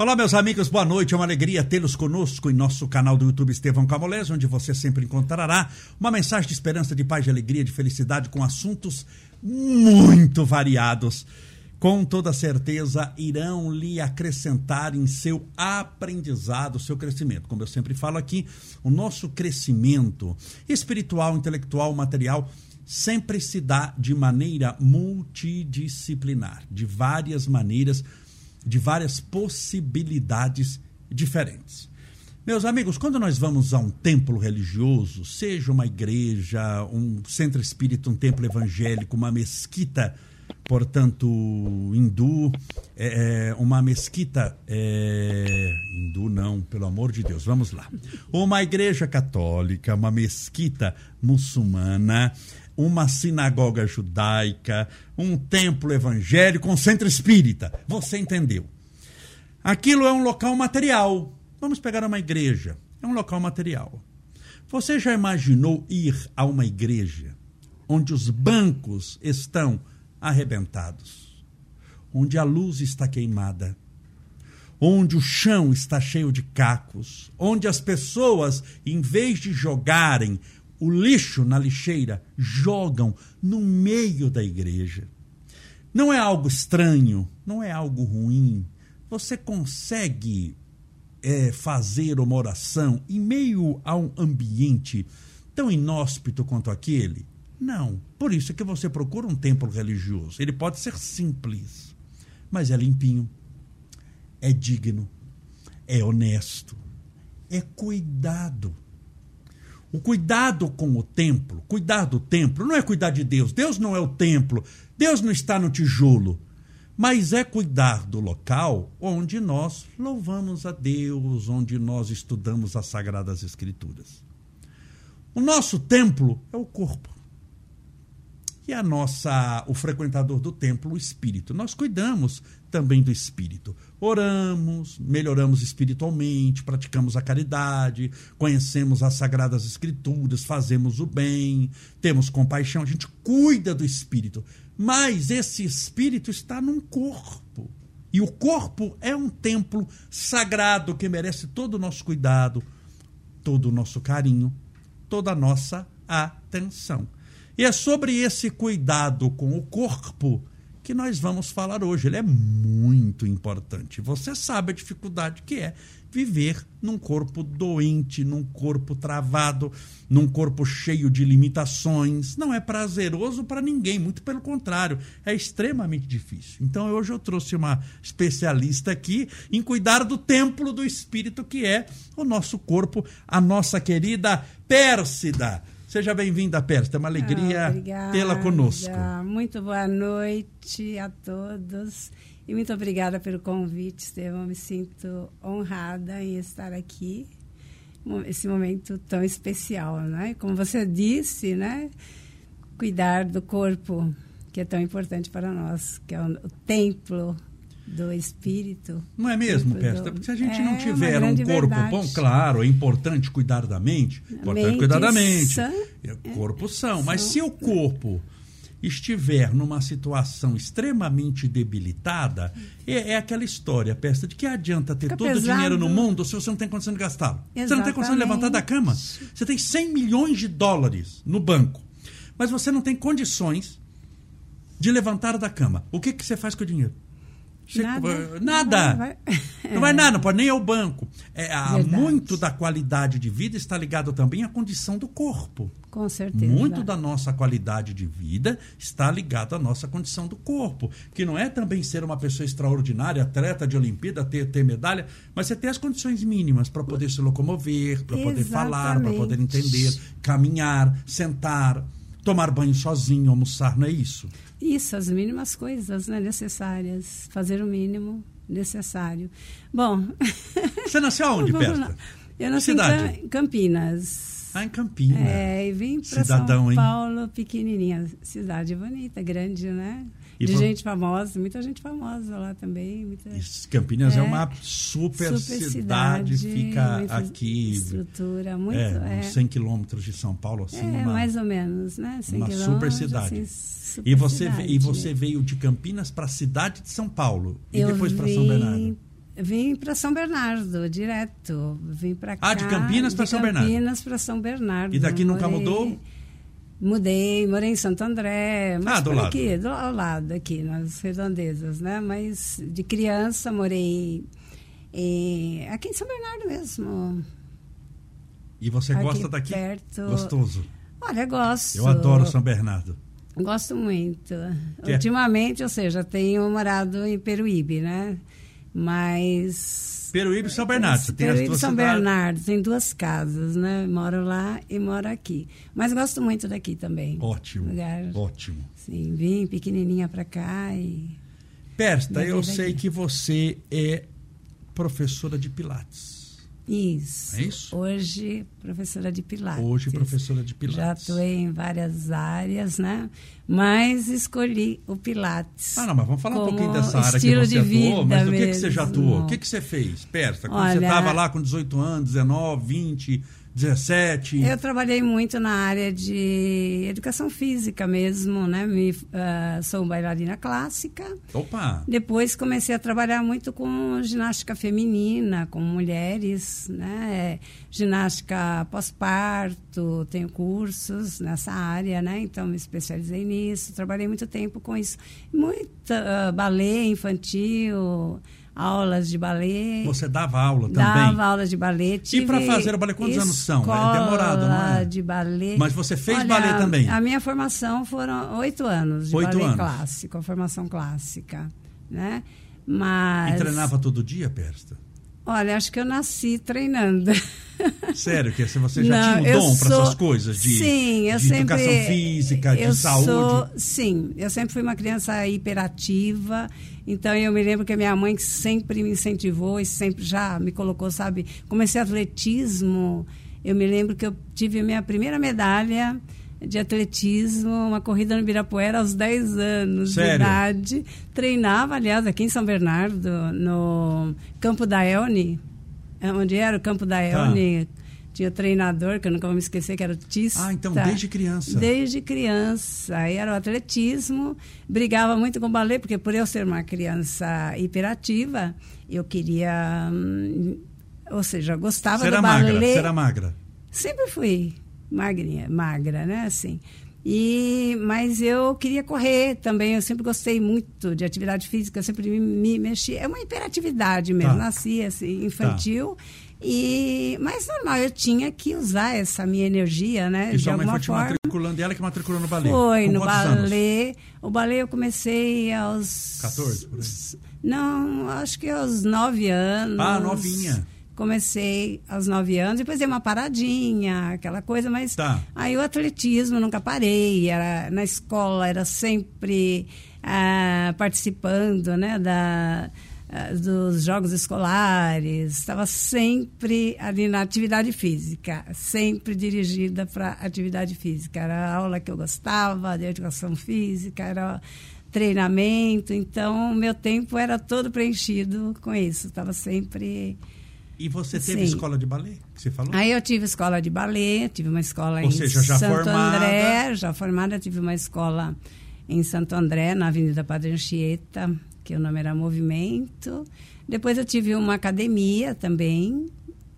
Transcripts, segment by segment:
Olá, meus amigos, boa noite. É uma alegria tê-los conosco em nosso canal do YouTube Estevão Camolés, onde você sempre encontrará uma mensagem de esperança, de paz, de alegria, de felicidade, com assuntos muito variados. Com toda certeza, irão lhe acrescentar em seu aprendizado, seu crescimento. Como eu sempre falo aqui, o nosso crescimento espiritual, intelectual, material sempre se dá de maneira multidisciplinar, de várias maneiras de várias possibilidades diferentes. Meus amigos, quando nós vamos a um templo religioso, seja uma igreja, um centro espírita, um templo evangélico, uma mesquita, portanto, hindu, é, é, uma mesquita. É, hindu não, pelo amor de Deus, vamos lá. Uma igreja católica, uma mesquita muçulmana, uma sinagoga judaica, um templo evangélico, um centro espírita. Você entendeu? Aquilo é um local material. Vamos pegar uma igreja. É um local material. Você já imaginou ir a uma igreja onde os bancos estão arrebentados, onde a luz está queimada, onde o chão está cheio de cacos, onde as pessoas, em vez de jogarem o lixo na lixeira, jogam no meio da igreja. Não é algo estranho, não é algo ruim. Você consegue é, fazer uma oração em meio a um ambiente tão inóspito quanto aquele? Não. Por isso é que você procura um templo religioso. Ele pode ser simples, mas é limpinho, é digno, é honesto, é cuidado o cuidado com o templo, cuidar do templo, não é cuidar de Deus. Deus não é o templo. Deus não está no tijolo. Mas é cuidar do local onde nós louvamos a Deus, onde nós estudamos as Sagradas Escrituras. O nosso templo é o corpo. E a nossa, o frequentador do templo, o espírito. Nós cuidamos também do espírito. Oramos, melhoramos espiritualmente, praticamos a caridade, conhecemos as sagradas escrituras, fazemos o bem, temos compaixão, a gente cuida do espírito. Mas esse espírito está num corpo. E o corpo é um templo sagrado que merece todo o nosso cuidado, todo o nosso carinho, toda a nossa atenção. E é sobre esse cuidado com o corpo que nós vamos falar hoje. Ele é muito importante. Você sabe a dificuldade que é viver num corpo doente, num corpo travado, num corpo cheio de limitações. Não é prazeroso para ninguém, muito pelo contrário, é extremamente difícil. Então hoje eu trouxe uma especialista aqui em cuidar do templo do espírito que é o nosso corpo, a nossa querida Pérsida. Seja bem-vinda, Pérez. É uma alegria ah, tê-la conosco. Muito boa noite a todos. E muito obrigada pelo convite, Estevão. Me sinto honrada em estar aqui, esse momento tão especial, né? Como você disse, né? Cuidar do corpo, que é tão importante para nós, que é o, o templo do espírito. Não é mesmo, Pesta? Porque se a gente é não tiver um corpo verdade. bom, claro, é importante cuidar da mente, é importante cuidar da mente. Sã, é, corpo são, mas se o corpo estiver numa situação extremamente debilitada, é, é aquela história, Pesta, de que adianta ter Fica todo pesado. o dinheiro no mundo se você não tem condição de gastá-lo? Você não tem condição de levantar da cama? Você tem 100 milhões de dólares no banco, mas você não tem condições de levantar da cama. O que, que você faz com o dinheiro? Nada. nada. Não vai, não vai nada, não pode nem ao banco. É, muito da qualidade de vida está ligado também à condição do corpo. Com certeza. Muito da nossa qualidade de vida está ligado à nossa condição do corpo. Que não é também ser uma pessoa extraordinária, atleta de Olimpíada, ter, ter medalha, mas você ter as condições mínimas para poder se locomover, para poder falar, para poder entender, caminhar, sentar, tomar banho sozinho, almoçar, não é isso? Isso, as mínimas coisas né, necessárias. Fazer o mínimo necessário. Bom. Você nasceu aonde, Perto? Eu nasci Cidade? em Campinas. Ah, em Campinas. É, e vim para São Paulo, hein? pequenininha. Cidade bonita, grande, né? E de gente famosa, muita gente famosa lá também. Muita... Campinas é, é, uma super, super cidade, cidade, fica aqui. Estrutura, muito. É, uns 100 quilômetros de São Paulo, assim. É, uma, mais ou menos, né? 100 uma super cidade. Assim, super e, você, cidade. e você veio de Campinas para a cidade de São Paulo e eu depois para São Bernardo? Vim para São Bernardo, direto. Vim para cá. Ah, de Campinas para São Bernardo. Campinas para São Bernardo. E daqui nunca morei, mudou? Mudei, morei em Santo André, mas ah, do lado. aqui, do, ao lado aqui, nas redondezas, né? Mas de criança morei em, aqui em São Bernardo mesmo. E você aqui gosta daqui? Perto. Gostoso. Olha, gosto. Eu adoro São Bernardo. Gosto muito. Que é? Ultimamente, ou seja, tenho morado em Peruíbe, né? Mas. Peruíbe e São Bernardo. Você tem Peruíbe e São cidades. Bernardo, tem duas casas, né? Moro lá e moro aqui. Mas gosto muito daqui também. Ótimo. Lugar, Ótimo. Sim, vim pequenininha para cá e. Minha eu sei que você é professora de Pilates. Isso. É isso? Hoje, professora de Pilates. Hoje, professora de Já Pilates. atuei em várias áreas, né? Mas escolhi o Pilates. Ah, não, mas vamos falar um pouquinho dessa área que você atuou. Mas vida o que, que você já atuou? O que, que você fez? Persta, quando você Olha- estava lá com 18 anos, 19, 20, 17. Eu trabalhei muito na área de educação física mesmo, né? Me, ah, sou bailarina clássica. Opa! Depois comecei a trabalhar muito com ginástica feminina, com mulheres, né? Ginástica pós-parto, tenho cursos nessa área, né? Então me especializei nisso, trabalhei muito tempo com isso. Muita ah, balé infantil, aulas de balé. Você dava aula também? Dava aula de balé. Tive pra fazer o balé, quantos anos são? É demorado, não é? de balé. Mas você fez balé também? A minha formação foram oito anos de Oito balé anos. clássico, a formação clássica, né? Mas... E treinava todo dia, Persta? Olha, acho que eu nasci treinando. Sério, que se você já Não, tinha um dom para essas coisas de, sim, eu de sempre, educação física, de saúde? Sou, sim, eu sempre fui uma criança hiperativa. Então eu me lembro que a minha mãe sempre me incentivou e sempre já me colocou, sabe? Comecei atletismo. Eu me lembro que eu tive a minha primeira medalha de atletismo, uma corrida no Ibirapuera aos 10 anos Sério? de idade. Treinava, aliás, aqui em São Bernardo, no Campo da Elne, é onde era o Campo da Elne. Tinha o treinador, que eu nunca vou me esquecer, que era o Tista. Ah, então desde criança. Desde criança. Aí era o atletismo. Brigava muito com o balé, porque por eu ser uma criança hiperativa, eu queria... hum, Ou seja, gostava era do balé. você era magra. Sempre fui magrinha, magra, né? Assim. E, mas eu queria correr também. Eu sempre gostei muito de atividade física, eu sempre me, me mexi. É uma hiperatividade mesmo. Tá. Nasci assim, infantil. E, mas normal, eu tinha que usar essa minha energia, né? E de sua mãe alguma foi forma. matriculando, ela que matriculou no balé. Foi Com no quantos anos? balé. O balé eu comecei aos. 14, por aí. Não, acho que aos nove anos. Ah, novinha. Comecei aos nove anos, depois dei uma paradinha, aquela coisa, mas Tá. aí o atletismo nunca parei. Era, na escola era sempre ah, participando né, da, ah, dos jogos escolares, estava sempre ali na atividade física, sempre dirigida para atividade física. Era a aula que eu gostava, de educação física, era treinamento, então meu tempo era todo preenchido com isso, estava sempre... E você teve Sim. escola de balé, que você falou? Aí eu tive escola de balé, tive uma escola Ou em seja, já Santo formada. André, já formada, tive uma escola em Santo André, na Avenida Padre Anchieta, que o nome era Movimento. Depois eu tive uma academia também.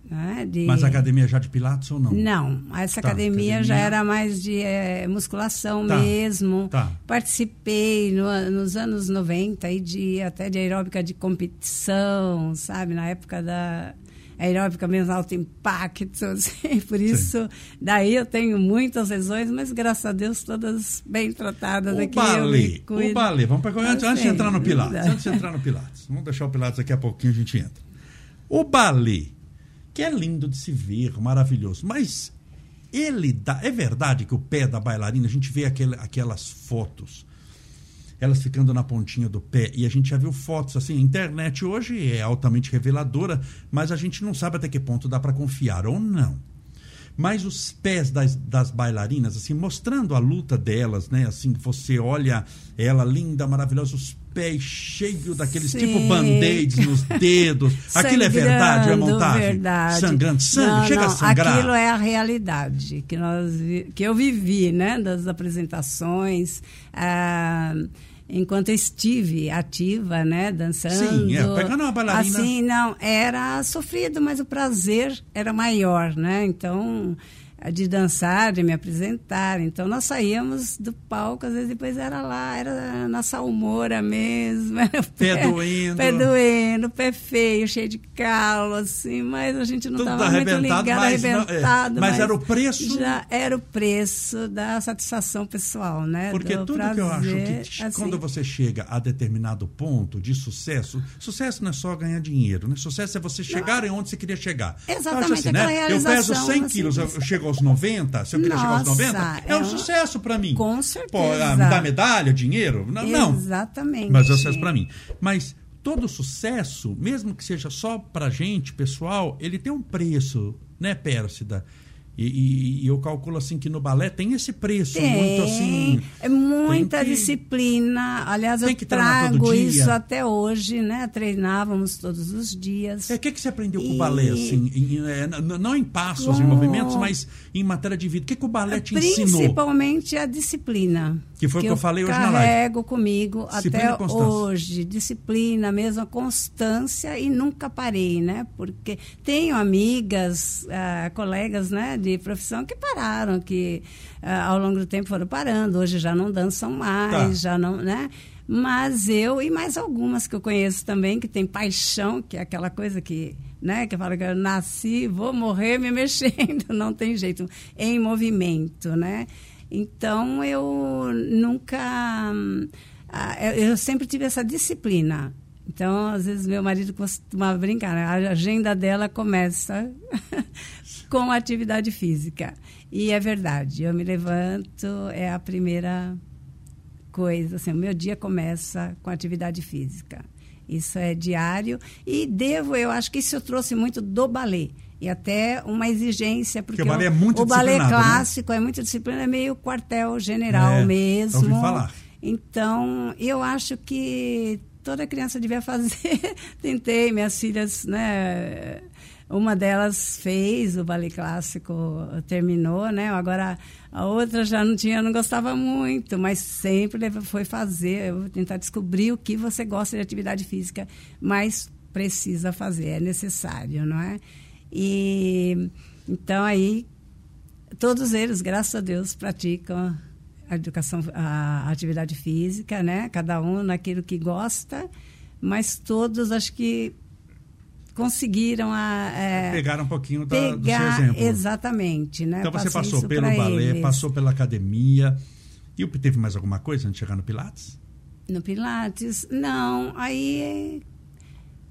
Né, de... Mas a academia já de Pilates ou não? Não, essa Tá, academia, já academia. era mais de eh, musculação Tá, mesmo. tá. Participei no- nos anos 90 aí de, até de aeróbica de competição, sabe? Na época da aeróbica mesmo alto impacto, assim, por isso daí eu tenho muitas lesões, mas graças a Deus todas bem tratadas O aqui. balé, o balé, vamos para antes, antes de entrar no Pilates, antes de entrar no Pilates, vamos deixar o Pilates daqui a pouquinho a gente entra. O balé, que é lindo de se ver, maravilhoso, mas ele dá, é verdade que o pé da bailarina, a gente vê aquele, aquelas fotos, elas ficando na pontinha do pé, e a gente já viu fotos assim, a internet hoje é altamente reveladora, mas a gente não sabe até que ponto dá para confiar ou não. Mas os pés das, das bailarinas, assim, mostrando a luta delas, né? Assim, você olha ela linda, maravilhosa, os pés cheios daqueles Sim. tipo band-aids nos dedos. Aquilo é verdade é montagem? verdade. Sangrando, sangue, Não, chega não, a sangrar. Aquilo é a realidade que, nós, que eu vivi, né? Das apresentações. Ah, enquanto estive ativa, né, dançando. Sim, é, pegando uma bailarina. Assim, não, era sofrido, mas o prazer era maior, né? Então, de dançar, de me apresentar. Então nós saíamos do palco, às vezes depois era lá, era na salmoura mesmo. Era pé, pé doendo. Pé doendo, pé feio, cheio de calo, assim, mas a gente não estava muito ligado, mas, arrebentado. Não, é, mas, mas, era o preço. Já era o preço da satisfação pessoal, né? Porque Do tudo prazer, que eu acho que assim, quando você chega a determinado ponto de sucesso, sucesso não é só ganhar dinheiro, né? Sucesso é você chegar não, onde você queria chegar. Exatamente, eu, assim, né? eu peso 100 assim, quilos, eu chego aos 90, se eu queria chegar aos 90, é, é um sucesso para mim. Com certeza. Pô, me dá medalha, dinheiro? Não, não. Exatamente. Mas é um sucesso para mim. Mas todo sucesso, mesmo que seja só pra gente, pessoal, ele tem um preço, né, Pérsida? E, e, eu calculo assim que no balé tem esse preço tem, muito assim. É muita que, disciplina. Aliás, eu trago isso até hoje, né? Treinávamos todos os dias. É, o que, que você aprendeu e... com o balé, assim? Em, é, não em passos, em movimentos, mas em matéria de vida. O que, que o balé te ensinou? Principalmente a disciplina. Que foi o que, que eu falei hoje na live. carrego comigo disciplina até hoje. Disciplina mesmo, a constância e nunca parei, né? Porque tenho amigas, uh, colegas, né? De profissão que pararam, que uh, ao longo do tempo foram parando, hoje já não dançam mais, tá. já não, né? Mas eu e mais algumas que eu conheço também, que tem paixão, que é aquela coisa que, né, que fala que eu nasci, vou morrer me mexendo, não tem jeito, em movimento, né? Então eu nunca. Uh, eu sempre tive essa disciplina. Então, às vezes, meu marido costumava brincar, a agenda dela começa com atividade física. E é verdade, eu me levanto, é a primeira coisa, assim, o meu dia começa com atividade física. Isso é diário e devo, eu acho que isso eu trouxe muito do balé e até uma exigência porque, porque o balé é muito o balé né? clássico né? é muito disciplina, é meio quartel general é, mesmo. Ouvi falar. Então, eu acho que toda criança devia fazer. Tentei, minhas filhas, né? Uma delas fez o ballet clássico, terminou, né? Agora a outra já não tinha, não gostava muito, mas sempre foi fazer, eu vou tentar descobrir o que você gosta de atividade física, mas precisa fazer, é necessário, não é? E então aí todos eles, graças a Deus, praticam a educação, a atividade física, né? Cada um naquilo que gosta, mas todos acho que conseguiram a é, pegar um pouquinho da, pegar, do seu exemplo. Exatamente, né? Então você passou pelo balé, eles. passou pela academia e teve mais alguma coisa antes de chegar no Pilates? No Pilates, não. Aí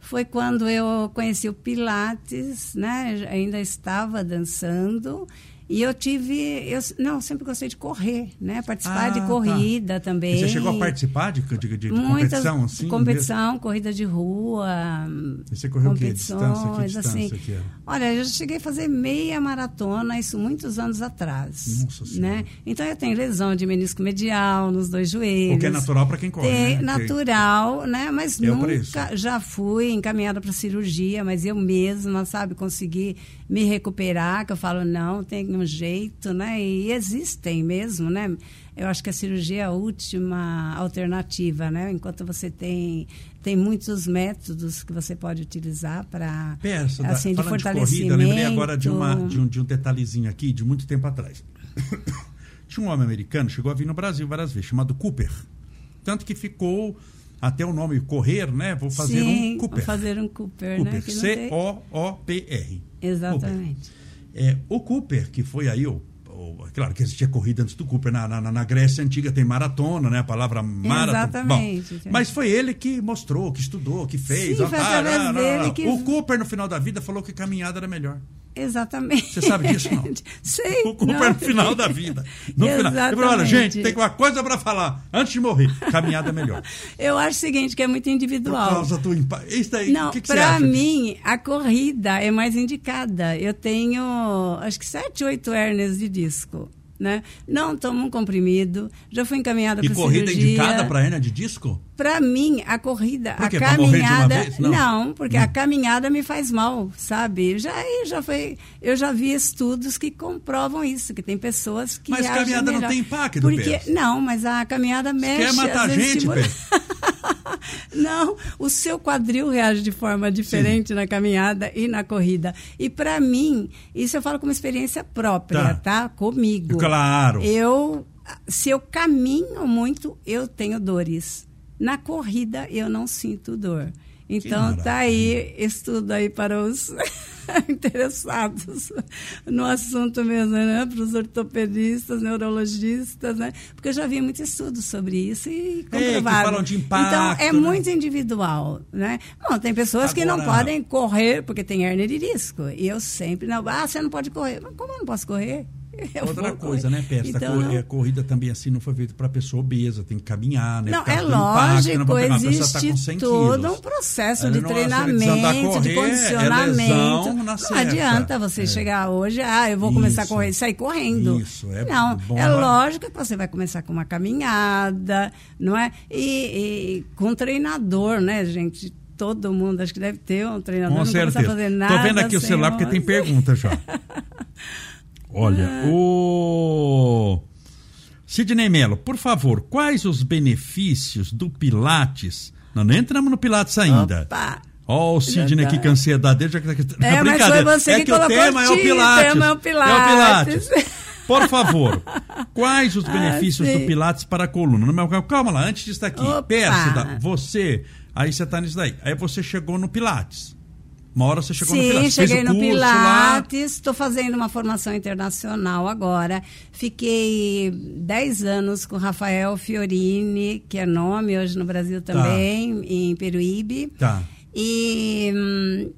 foi quando eu conheci o Pilates, né? Ainda estava dançando e eu tive, eu não, sempre gostei de correr, né? Participar ah, de tá. corrida tá. também. E você chegou a participar de, de, de Muitas, competição, assim? Competição, mesmo? corrida de rua. E você correu o quê? Distância? Que distância assim. que era? Olha, eu cheguei a fazer meia maratona, isso muitos anos atrás. Nossa né? Então eu tenho lesão de menisco medial nos dois joelhos. O que é natural para quem corre, Tem, né? Natural, né? Mas é nunca, já fui encaminhada para cirurgia, mas eu mesma, sabe, consegui me recuperar, que eu falo, não, tem um jeito, né? E existem mesmo, né? Eu acho que a cirurgia é a última alternativa, né? Enquanto você tem tem muitos métodos que você pode utilizar para assim de fortalecimento. De corrida, lembrei agora de uma de um, de um detalhezinho aqui de muito tempo atrás. Tinha um homem americano chegou a vir no Brasil várias vezes chamado Cooper, tanto que ficou até o nome correr, né? Vou fazer Sim, um Cooper. Vou fazer um Cooper, Cooper né? C-O-O-P-R. Exatamente. Cooper. É, o Cooper, que foi aí o, Claro que existia corrida antes do Cooper. Na, na, na, Grécia Antiga tem maratona, né? A palavra maratona. Exatamente. Bom, mas foi ele que mostrou, que estudou, que fez. Sim, foi através dele que... O Cooper, no final da vida, falou que caminhada era melhor. Exatamente. Você sabe disso, não? Sei. O culpa é no final da vida. No Exatamente. final. Eu falei, olha, gente, tem uma coisa para falar. Antes de morrer, caminhada é melhor. Eu acho o seguinte, que é muito individual. Por causa do impa... Isso daí, não, para mim, a corrida é mais indicada. Eu tenho, acho que sete, oito hérnias de disco. Né? Não tomo um comprimido, já fui encaminhada para cirurgia. E corrida indicada para hernia de disco? Para mim, a corrida, a caminhada, não. não. porque hum. a caminhada me faz mal, sabe? Já já foi, eu já vi estudos que comprovam isso, que tem pessoas que Mas caminhada melhor. não tem impacto, porque não, mas a caminhada mexe. Quer matar a gente, Não, o seu quadril reage de forma diferente Sim. na caminhada e na corrida. E para mim, isso eu falo como experiência própria, tá? tá? Comigo. Claro. Eu, se eu caminho muito, eu tenho dores. Na corrida, eu não sinto dor. Então, tá aí estudo aí para os interessados no assunto mesmo, né? Para os ortopedistas, neurologistas, né? Porque eu já vi muitos estudos sobre isso e comprovado. É, falam de impacto, então, é né? muito individual, né? Bom, tem pessoas Agora... que não podem correr porque tem hernia de risco. E eu sempre, não, ah, você não pode correr. Mas como eu não posso correr? Eu Outra coisa, né, Pérez? Então, a, corrida também assim não foi feita para pessoa obesa, tem que caminhar, né? Não, é lógico, impacto, né? existe tá todo um processo Ela de não, treinamento, correr, de é condicionamento. É não adianta você é. chegar hoje, ah, eu vou começar isso. a correr, sair correndo. Isso, é Não, bom, é lógico que você vai começar com uma caminhada, não é? E, e com um treinador, né, gente? Todo mundo acho que deve ter um treinador. Com não certeza. fazer nada. Tô vendo aqui o celular porque tem pergunta já. Olha, ah. o Sidney Mello, por favor, quais os benefícios do Pilates? Nós não entramos no Pilates ainda. Opa. Ó, oh, o Sidney aqui com ansiedade dele. Já que. É, mas foi você é que, que o tema é o Pilates. O tema é o Pilates. É o Pilates. Por favor, quais os ah, benefícios ah, do Pilates para a coluna? Calma lá, antes disso aqui. Pérsida, você, aí você está nisso daí. Aí você chegou no Pilates. Uma hora você chegou Sim, no Pilates. cheguei Fez no Pilates. Estou fazendo uma formação internacional agora. Fiquei 10 anos com Rafael Fiorini, que é nome hoje no Brasil também, tá. em Peruíbe. Tá. E hum,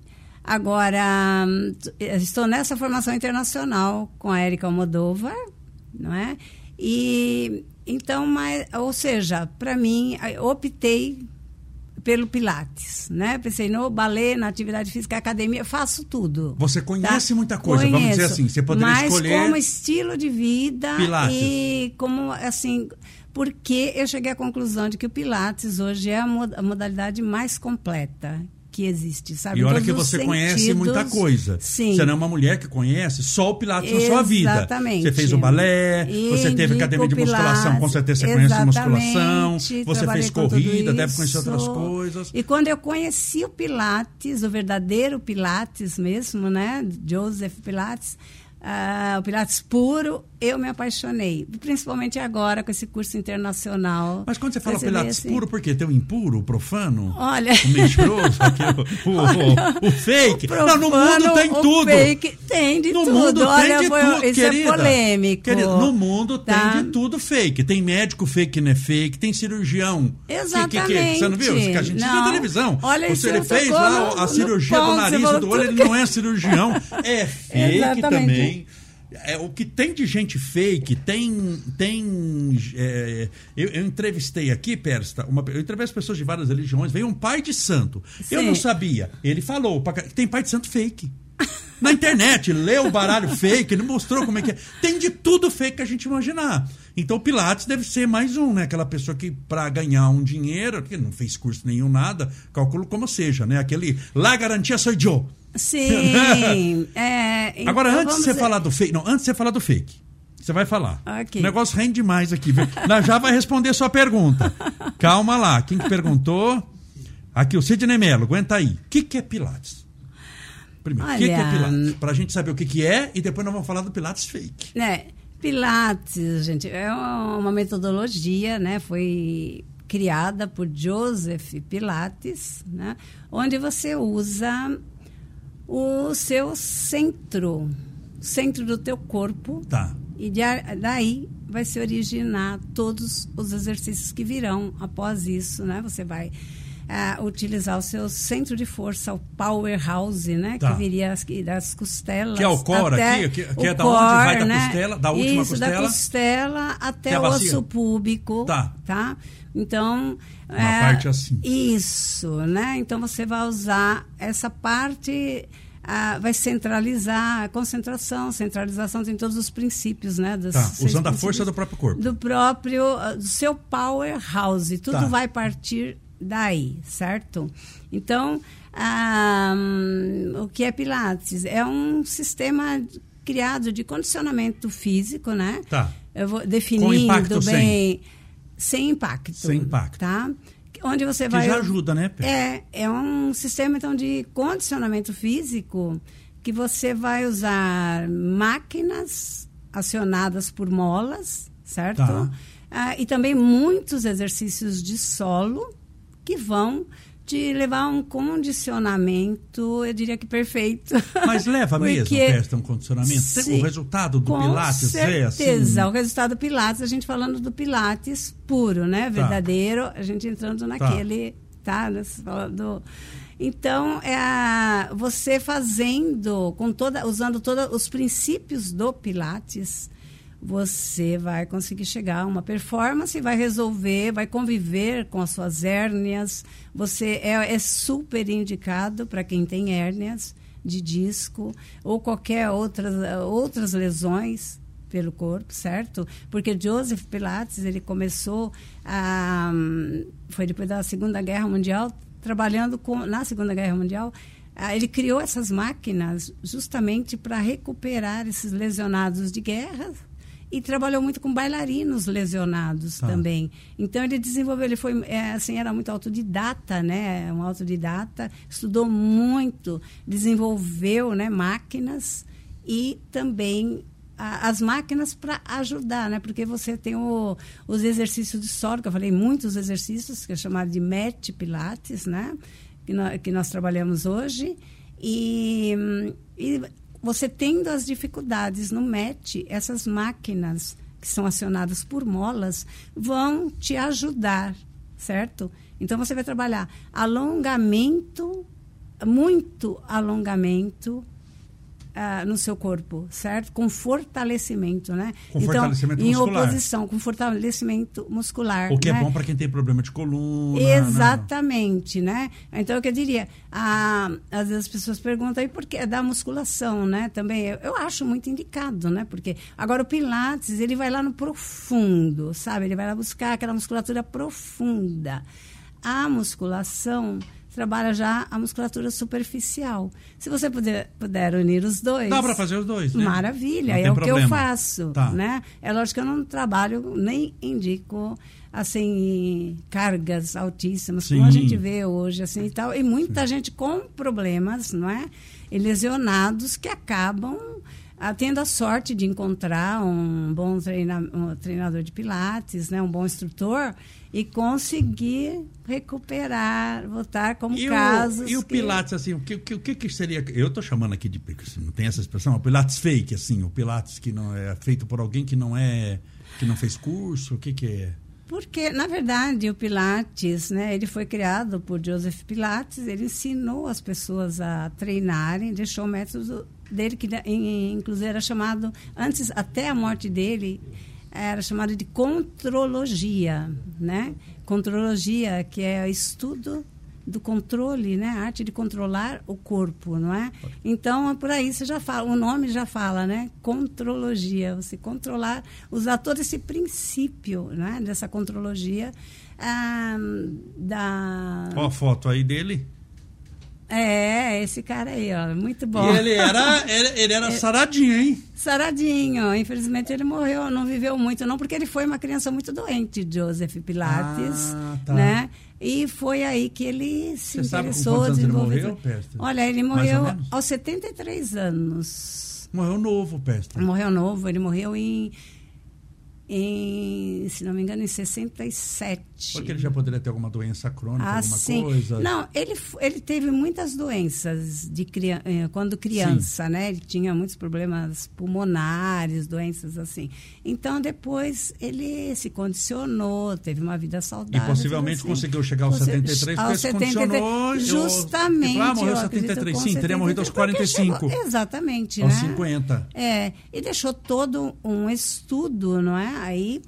agora hum, estou nessa formação internacional com a Érica Almodóvar, não é? E então, mas, ou seja, para mim, optei pelo Pilates, né? Pensei no balé, na atividade física, academia, faço tudo. Você conhece tá? muita coisa, Conheço, vamos dizer assim, você poderia mas escolher... Mas como estilo de vida Pilates. e como, assim, porque eu cheguei à conclusão de que o Pilates hoje é a modalidade mais completa que existe, sabe? E olha que você sentidos, conhece muita coisa. Sim. Você não é uma mulher que conhece só o Pilates na sua vida. Exatamente. Você fez o balé, você teve academia de musculação, com certeza você conhece musculação, você fez corrida, deve conhecer outras coisas. E quando eu conheci o Pilates, o verdadeiro Pilates mesmo, né? Joseph Pilates, uh, o Pilates puro, eu me apaixonei. Principalmente agora com esse curso internacional. Mas quando você fala Pilates assim, puro, por quê? Tem o impuro, o profano? Olha. O mentiroso? o, o, olha, o, fake? O profano, Não, no mundo tem tudo. fake tem de no tudo. Mundo olha, tem de foi, tudo, isso querida. é polêmico. Querida, no mundo tá? tem de tudo fake. Tem médico fake que não é fake, tem cirurgião. Exatamente. Que, que, que, você não viu? Que a gente não. na televisão. Olha, Você ele fez lá a cirurgia do nariz do olho, ele não é cirurgião. É fake Exatamente. Também é, o que tem de gente fake, tem. tem é, eu, eu, entrevistei aqui, Persta, uma, eu entrevistei pessoas de várias religiões, veio um pai de santo. Sim. Eu não sabia. Ele falou, tem pai de santo fake. Na internet, leu o baralho fake, ele mostrou como é que é. Tem de tudo fake que a gente imaginar. Então Pilates deve ser mais um, né? Aquela pessoa que, para ganhar um dinheiro, que não fez curso nenhum, nada, calculo como seja, né? Aquele lá garantia sou eu. Sim. é, então Agora, antes de você falar do fake. Não, antes de você falar do fake. Você vai falar. Okay. O negócio rende demais aqui. Já vai responder sua pergunta. Calma lá. Quem que perguntou? Aqui, o Sidney Mello, aguenta aí. O que, que é Pilates? Primeiro, o que, que é Pilates? Para a gente saber o que, que é e depois nós vamos falar do Pilates fake. É, Pilates, gente, é uma metodologia, né? Foi criada por Joseph Pilates, né? Onde você usa o seu centro, centro do teu corpo. Tá. E de, daí vai se originar todos os exercícios que virão após isso, né? Você vai uh, utilizar o seu centro de força, o powerhouse, né? Tá. Que viria das costelas. Que é o core aqui, que, que é da core, onde vai da né? costela, da última isso, costela. da costela até, até o osso púbico. Tá. Tá? Então. Uma é, parte assim. Isso, né? Então você vai usar essa parte ah, vai centralizar a concentração, centralização tem todos os princípios, né? Dos tá, usando a força do próprio corpo. Do próprio, ah, do seu powerhouse. Tudo tá. vai partir daí, certo? Então, ah, o que é Pilates? É um sistema criado de condicionamento físico, né? Tá. Eu vou definindo bem. Sem. Sem impacto. Sem impacto. Tá? onde você vai. Que já ajuda, né? É, é um sistema então de condicionamento físico que você vai usar máquinas acionadas por molas, certo? Tá. Ah, e também muitos exercícios de solo que vão te levar um condicionamento, eu diria que perfeito. Mas leva mesmo, Pesta, um condicionamento? Sim, o resultado do Pilates é assim? certeza, o resultado do Pilates, a gente falando do Pilates puro, né? Tá. Verdadeiro, tá. a gente entrando naquele, tá? tá? Do, então, é a, você fazendo, com toda, usando todos os princípios do Pilates, você vai conseguir chegar a uma performance, vai resolver, vai conviver com as suas hérnias. Você é, é super indicado para quem tem hérnias de disco ou qualquer outras, outras lesões pelo corpo, certo? Porque Joseph Pilates, ele começou a, foi depois da Segunda Guerra Mundial, trabalhando com na Segunda Guerra Mundial, ele criou essas máquinas justamente para recuperar esses lesionados de guerra e trabalhou muito com bailarinos lesionados tá. também. Então ele desenvolveu, ele foi é, assim, era muito autodidata, né? Um autodidata, estudou muito, desenvolveu, né, máquinas e também a, as máquinas para ajudar, né? Porque você tem o, os exercícios de solo, que eu falei muitos exercícios que é chamado de MET Pilates, né? Que nós, que nós trabalhamos hoje e, e você tendo as dificuldades no MET, essas máquinas que são acionadas por molas vão te ajudar, certo? Então você vai trabalhar alongamento, muito alongamento uh, no seu corpo, certo? Com fortalecimento, né? Com então, fortalecimento em muscular. oposição, com fortalecimento muscular. O que é né? é bom para quem tem problema de coluna. Né? Exatamente, né? né? Então, o que eu diria, ah, às vezes as pessoas perguntam aí por que da musculação, né? Também eu, eu acho muito indicado, né? Porque agora o Pilates, ele vai lá no profundo, sabe? Ele vai lá buscar aquela musculatura profunda. A musculação trabalha já a musculatura superficial. Se você puder, puder unir os dois. Dá para fazer os dois, né? Maravilha, é o problema. que eu faço. Tá. Né? É lógico que eu não trabalho, nem indico assim cargas altíssimas Sim. como a gente vê hoje assim e tal e muita Sim. gente com problemas não é e lesionados que acabam tendo a sorte de encontrar um bom treina, um treinador de pilates né um bom instrutor e conseguir recuperar, voltar como e casos. O, e o que... Pilates, assim, o que, o que, que seria. Eu estou chamando aqui de. Assim, não tem essa expressão, o Pilates fake, assim, o Pilates que não é feito por alguém que não é. que não fez curso, o que, que é? Porque, na verdade, o Pilates, né, ele foi criado por Joseph Pilates, ele ensinou as pessoas a treinarem, deixou o método dele, que inclusive era chamado, antes, até a morte dele, era chamado de contrologia, né? Contrologia, que é o estudo do controle, né? A arte de controlar o corpo, não é? Então, por aí você já fala, o nome já fala, né? Contrologia, você controlar, usar todo esse princípio, né? Dessa contrologia ah, da... Qual a foto aí dele? É, esse cara aí, ó, muito bom. E ele era, ele, ele era saradinho, hein? Saradinho. Infelizmente ele morreu, não viveu muito, não, porque ele foi uma criança muito doente, Joseph Pilates, ah, tá. né? E foi aí que ele se Você interessou, sabe. Ele morreu, Pesta? Olha, ele morreu aos 73 anos. Morreu novo, Pesta. Morreu novo, ele morreu em em, se não me engano, em 67. Porque ele já poderia ter alguma doença crônica, ah, alguma sim. coisa? Não, ele, ele teve muitas doenças de eh, quando criança, sim. né? Ele tinha muitos problemas pulmonares, doenças assim. Então, depois, ele se condicionou, teve uma vida saudável. E possivelmente assim. conseguiu chegar aos 73 porque se condicionou. Justamente. Ah, morreu aos 73, sim, teria morrido aos 45. Chegou, exatamente, aos né? 50. É, e deixou todo um estudo, não é? Aí,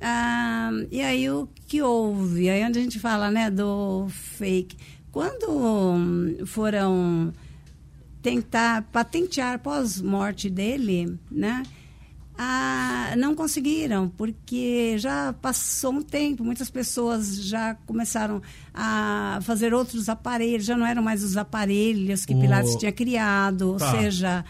ah, e aí o que houve? Aí onde a gente fala, né, do fake. Quando foram tentar patentear após morte dele, né? Ah, não conseguiram, porque já passou um tempo, muitas pessoas já começaram a fazer outros aparelhos, já não eram mais os aparelhos que Oh. Pilates tinha criado, Tá. ou seja,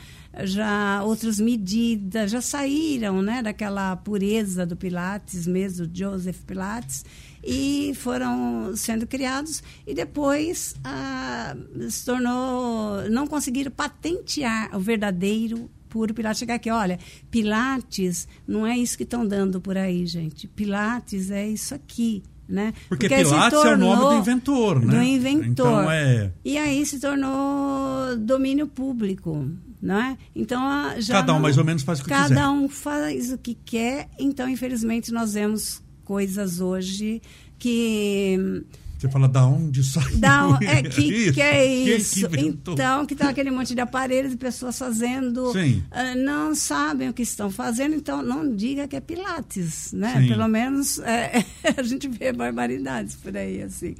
já outras medidas já saíram né, daquela pureza do Pilates mesmo, Joseph Pilates, e foram sendo criados e depois ah, se tornou não conseguiram patentear o verdadeiro puro Pilates chegar aqui olha Pilates não é isso que estão dando por aí gente Pilates é isso aqui né Porque, se Pilates é o nome do inventor, né? do inventor Então é. e aí se tornou domínio público, não é? Então Cada um não- mais ou menos faz o que cada quiser. um faz o que quer. Então infelizmente nós vemos coisas hoje que Você fala da onde saiu. dá um- é que, Isso. que é que isso. inventou? então que tá aquele monte de aparelhos e pessoas fazendo ah, não sabem o que estão fazendo. Então não diga que é Pilates, né? Sim. Pelo menos é, a gente vê barbaridades por aí assim.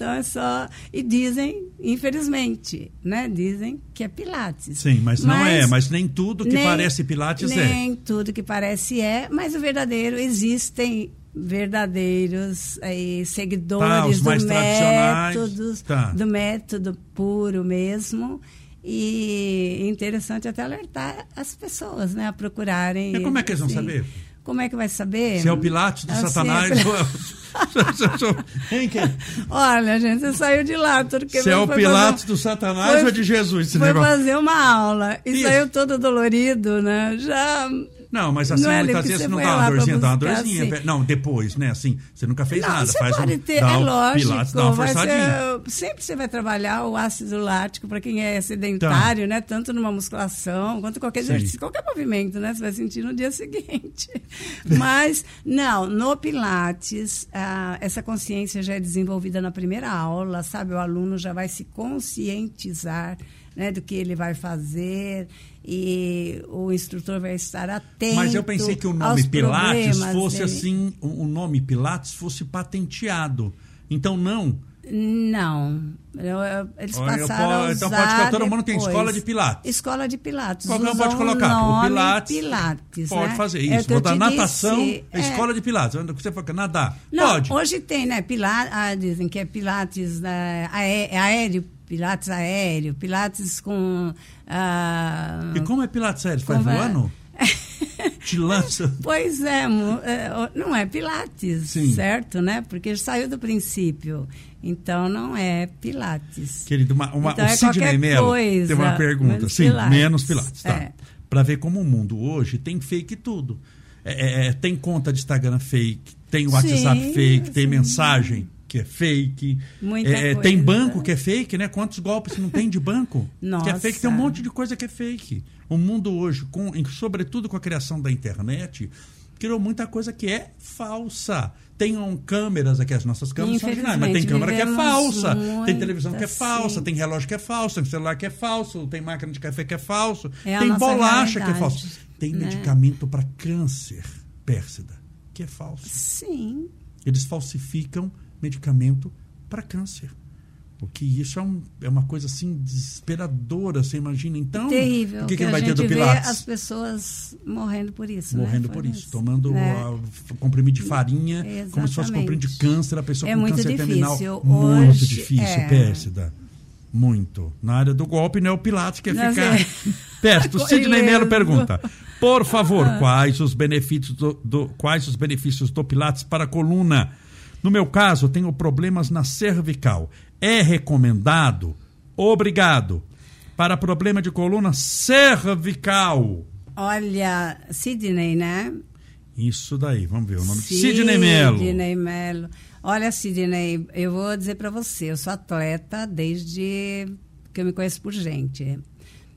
Então é só e dizem, infelizmente, né? Dizem que é Pilates. Sim, mas não é. Mas nem tudo que nem- parece Pilates é. Nem tudo que parece é, mas o verdadeiro existem verdadeiros aí, Tá, seguidores mais do método, Tá. do método puro mesmo. E interessante até alertar as pessoas, né, a procurarem. E como é que eles vão assim. saber? Como é que vai saber? Se é o Pilates do Assim, Satanás. é- é Quem? Olha, gente, você saiu de lá, tudo que Se é o foi Pilates fazer- do Satanás foi- ou é de Jesus? Foi negócio? fazer uma aula e Isso. saiu todo dolorido, né? Já Não, mas assim, Não é muitas que vezes você não dá uma lá pra dorzinha, dá uma dorzinha. assim. Não, depois, né? Assim, você nunca fez Não, nada. você faz pode um, ter, dá é um lógico, Pilates, dá uma forçadinha. ser- sempre você vai trabalhar o ácido lático para quem é sedentário, né? Tanto numa musculação quanto qualquer Tá. Sim. exercício, qualquer movimento, né? Você vai sentir no dia seguinte. Mas, não, no Pilates, ah, essa consciência já é desenvolvida na primeira aula, sabe? O aluno já vai se conscientizar né, do que ele vai fazer e o instrutor vai estar atento. Mas eu pensei que o nome Pilates fosse dele. assim, o nome Pilates fosse patenteado. Então não. Não. Eles passaram po- a então pode ficar- todo mundo tem escola de Pilates. Escola de Pilates. Qualquer um pode colocar. O Pilates. Pilates, Pode né? fazer É isso. dar te natação, disse, é. escola de Pilates. Você que nadar. Não, Pode. hoje tem, né? Pilates, ah, dizem que é Pilates né, aé- aéreo, Pilates aéreo, Pilates com. ah, E como é Pilates sério? Faz como é? voando? Te lança. Pois é, é, não é Pilates, Sim. certo, né? Porque saiu do princípio. Então não é Pilates. Querido, uma, uma, Então o é Sidney Mello tem uma pergunta. menos Sim, Pilates. menos Pilates. Tá. É. Pra ver como o mundo hoje tem fake tudo. É, é, tem conta de Instagram fake, tem WhatsApp Sim, fake, tem sim. mensagem que é fake. Muita É, coisa. tem banco que é fake, né? Quantos golpes não tem de banco? Que é Nossa. fake, tem um monte de coisa que é fake. O mundo hoje, com, sobretudo com a criação da internet, criou muita coisa que é falsa. Tem um, câmeras aqui, as nossas câmeras são originais, mas tem câmera que é falsa. Tem televisão que é falsa, assim. tem relógio que é falso, tem celular que é falso, tem máquina de café que é falso, É tem nossa bolacha que é falso. Tem né? medicamento para câncer, pérsida, que é falso. Sim. Eles falsificam medicamento para câncer. Porque isso é, um- é uma coisa assim desesperadora, você imagina. Então, Terrível. o que, que ele vai ter do vê Pilates? as pessoas morrendo por isso. né? Morrendo Foi por isso, tomando né? a- comprimido de farinha, como se fosse Exatamente. comprimido de câncer, a pessoa É com câncer terminal. Muito difícil, é. Pérsida. Muito. Na área do golpe, não é o Pilates que é ficar. é. Pérsida. O Sidney Melo pergunta: Por favor, quais os benefícios do, do- quais os benefícios do Pilates para a coluna? No meu caso, tenho problemas na cervical. É recomendado? Obrigado. Para problema de coluna cervical. Olha, Sidney, né? Isso daí, vamos ver o nome. Sidney Melo. Sidney Melo. Olha, Sidney, eu vou dizer para você, eu sou atleta desde que eu me conheço por gente.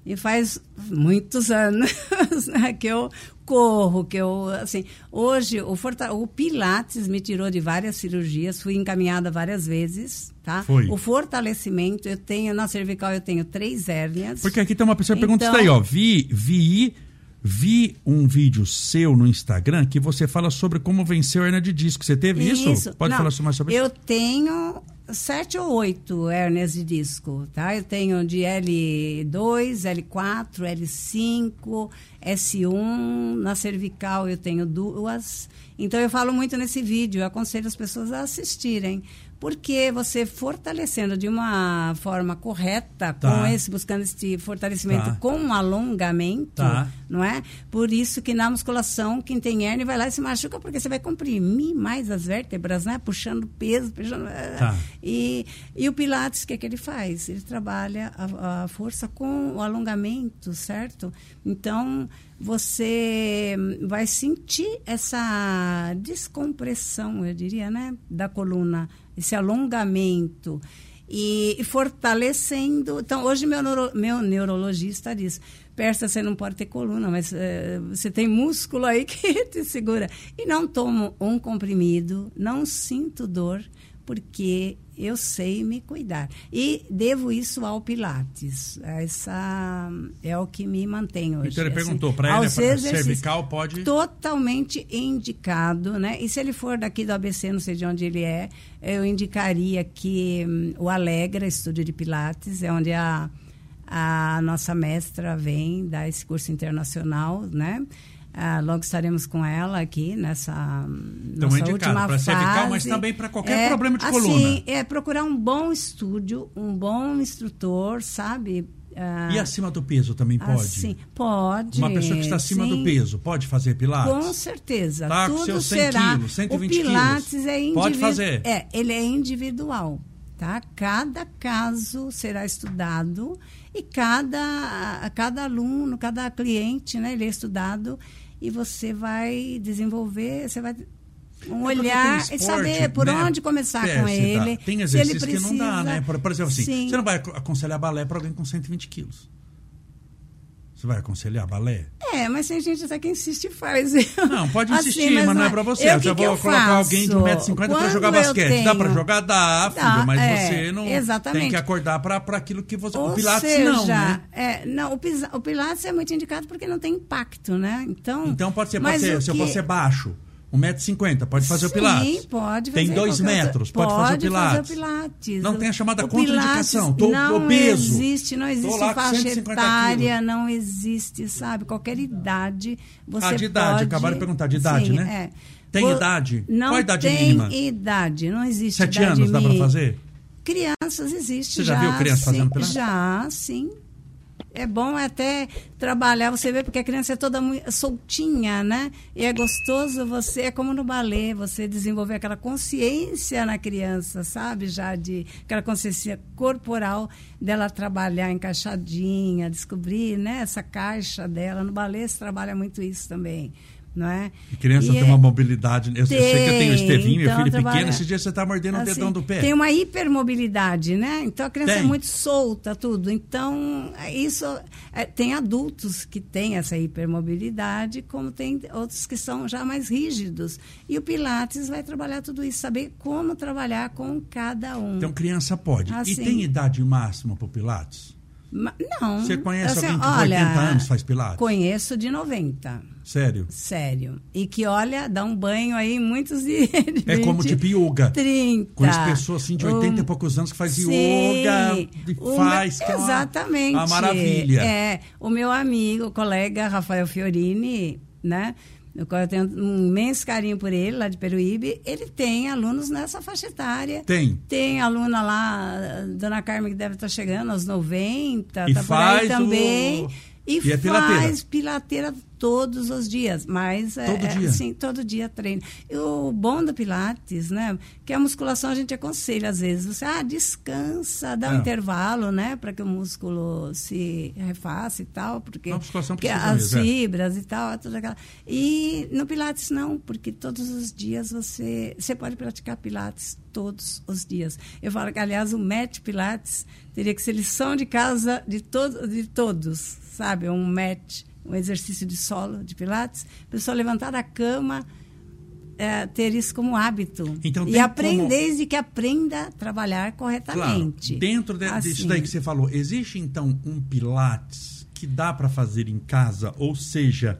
E faz muitos anos né, que eu corro, que eu, assim, hoje o, forta- o Pilates me tirou de várias cirurgias, fui encaminhada várias vezes, tá? Foi. O fortalecimento, eu tenho, na cervical eu tenho três hérnias. Porque aqui tem uma pessoa que pergunta Então- isso daí, ó. Vi, vi, vi um vídeo seu no Instagram que você fala sobre como vencer a hernia de disco. Você teve isso? Pode Não, falar mais sobre eu isso? tenho sete ou oito hérnias de disco, tá? Eu tenho de L2, L4, L5, S1, na cervical eu tenho duas. Então eu falo muito nesse vídeo, eu aconselho as pessoas a assistirem, porque você fortalecendo de uma forma correta, tá. com esse, buscando esse fortalecimento tá. com um alongamento, tá. não é? Por isso que na musculação, quem tem hernia vai lá e se machuca, porque você vai comprimir mais as vértebras, né? Puxando peso, puxando... Tá. E, e o Pilates, o que é que ele faz? Ele trabalha a, a força com o alongamento, certo? Então, você vai sentir essa descompressão, eu diria, né? Da coluna esse alongamento e, e fortalecendo. Então, hoje meu, neuro, meu neurologista diz: Persa, você não pode ter coluna, mas é, você tem músculo aí que te segura. E não tomo um comprimido, não sinto dor, porque eu sei me cuidar. E devo isso ao Pilates. Essa é o que me mantém hoje. Então ele assim, perguntou para ele, a cervical pode... Totalmente indicado, né? E se ele for daqui do ABC, não sei de onde ele é, eu indicaria que hum, o Alegra, Estúdio de Pilates, é onde a, a nossa mestra vem dar esse curso internacional, né? Ah, logo estaremos com ela aqui nessa então, nossa última fase. cervical, mas também para qualquer é, problema de assim, coluna. é procurar um bom estúdio, um bom instrutor, sabe? Ah, e acima do peso também pode? Sim, pode. Uma pessoa que está acima sim. do peso pode fazer pilates? Com certeza. Tá Tudo com seus 100 será. quilos, 120 o pilates quilos. é individual. Pode fazer? É, ele é individual. Tá? Cada caso será estudado e cada, cada aluno, cada cliente, né, ele é estudado e você vai desenvolver, você vai um é olhar esporte, e saber por né? onde começar com ele. Tem exercícios precisa... que não dá, né? Por, por exemplo, assim, Sim. você não vai aconselhar balé para alguém com 120 quilos. Você vai aconselhar balé? É, mas tem gente até que insiste e faz. Não, pode assim, insistir, assim, mas, mas, não é pra você. Eu, que eu vou colocar faço? alguém de 1,50m pra jogar basquete. Tenho... Dá pra jogar? Dá, filho, mas é, você não exatamente. tem que acordar pra, pra aquilo que você... Ou o Pilates seja, não, né? É, não, o, Pilates é muito indicado porque não tem impacto, né? Então, então pode ser, pode ser se eu fosse baixo 1,50m, pode fazer Sim, o Pilates. Sim, pode fazer. Tem 2 metros, pode, pode, fazer o Pilates. Fazer o Pilates. Não tem a chamada contraindicação, tô não obeso. Existe, não existe faixa etária, não existe, sabe? Qualquer idade você Ah, de idade, pode... acabaram de perguntar, de idade, Sim, né? É. Tem idade? Não Qual a idade tem mínima? idade, não existe Sete idade anos dá para fazer? Crianças existem Você já, já viu criança sim, fazendo Pilates? Já, sim. É bom até trabalhar, você vê, porque a criança é toda soltinha, né? E é gostoso você, é como no balé, você desenvolver aquela consciência na criança, sabe? Já de aquela consciência corporal dela trabalhar encaixadinha, descobrir né, essa caixa dela. No balé se trabalha muito isso também não é? E criança e tem é... uma mobilidade. Eu, tem, eu, sei que eu tenho Estevinho, então, meu filho trabalha... pequeno, esse dia você está mordendo assim, o dedão do pé. Tem uma hipermobilidade, né? Então a criança é tem. é muito solta, tudo. Então, isso é, tem adultos que têm essa hipermobilidade, como tem outros que são já mais rígidos. E o Pilates vai trabalhar tudo isso, saber como trabalhar com cada um. Então, criança pode. Assim, e tem idade máxima para o Pilates? Não. Você conhece assim, alguém que olha, 80 anos faz Pilates? Conheço de 90. Sério? Sério. E que, olha, dá um banho aí muitos de, de É como tipo yoga. 30. Conheço pessoas assim de 80 um, e poucos anos que faz sim, yoga e faz. Meu, exatamente. Uma, uma maravilha. É. O meu amigo, o colega Rafael Fiorini, né? No qual eu tenho um imenso carinho por ele, lá de Peruíbe, ele tem alunos nessa faixa etária. Tem. Tem aluna lá, Dona Carmen, que deve estar chegando aos 90, e tá faz também. O... E, e é faz pilateira todos os dias, mas é, todo é, dia. sim, todo dia treino. E o bom do Pilates, né, que a musculação a gente aconselha às vezes, você ah, descansa, dá um é. intervalo, né, para que o músculo se refaça e tal, porque, a musculação porque as mesmo, é. fibras é. e tal, tudo aquela. E no Pilates não, porque todos os dias você você pode praticar Pilates todos os dias. Eu falo que aliás o match Pilates teria que ser lição de casa de todos de todos, sabe, um match um exercício de solo, de pilates, a pessoa levantar da cama, é, ter isso como hábito. Então, e aprender como... desde que aprenda a trabalhar corretamente. Claro, dentro de, assim. disso daí que você falou, existe então um pilates que dá para fazer em casa, ou seja,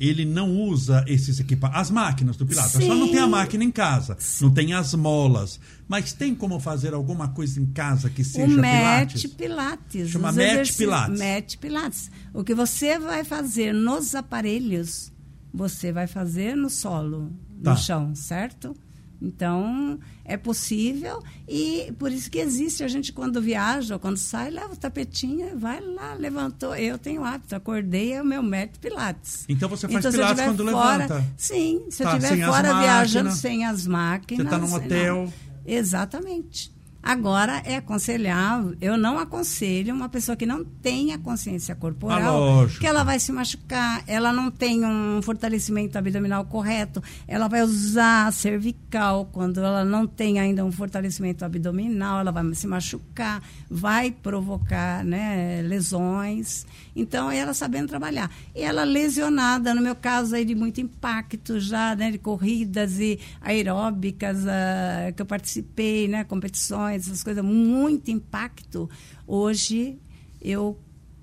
ele não usa esses equipamentos. As máquinas do Pilates. Sim. Só não tem a máquina em casa, não tem as molas. Mas tem como fazer alguma coisa em casa que seja o Met Pilates? Pilates. Chama Met Pilates. Met Pilates. O que você vai fazer nos aparelhos, você vai fazer no solo, Tá. no chão, certo? Então, é possível e por isso que existe. A gente, quando viaja ou quando sai, leva o tapetinho vai lá, levantou. Eu tenho hábito, acordei, é o meu Met Pilates. Então você faz eu Pilates quando fora- levanta. Sim, se Tá, eu estiver fora viajando máquinas. sem as máquinas. Você tá num não. hotel. Exatamente. Agora, é aconselhável, eu não aconselho uma pessoa que não tenha consciência Ah, corporal, lógico. que ela vai se machucar, ela não tem um fortalecimento abdominal correto, ela vai usar a cervical quando ela não tem ainda um fortalecimento abdominal, ela vai se machucar, vai provocar né, lesões. Então, ela sabendo trabalhar. E ela lesionada, no meu caso aí de muito impacto já, né, de corridas e aeróbicas ah, que eu participei, né, competições, essas coisas, muito impacto. Hoje eu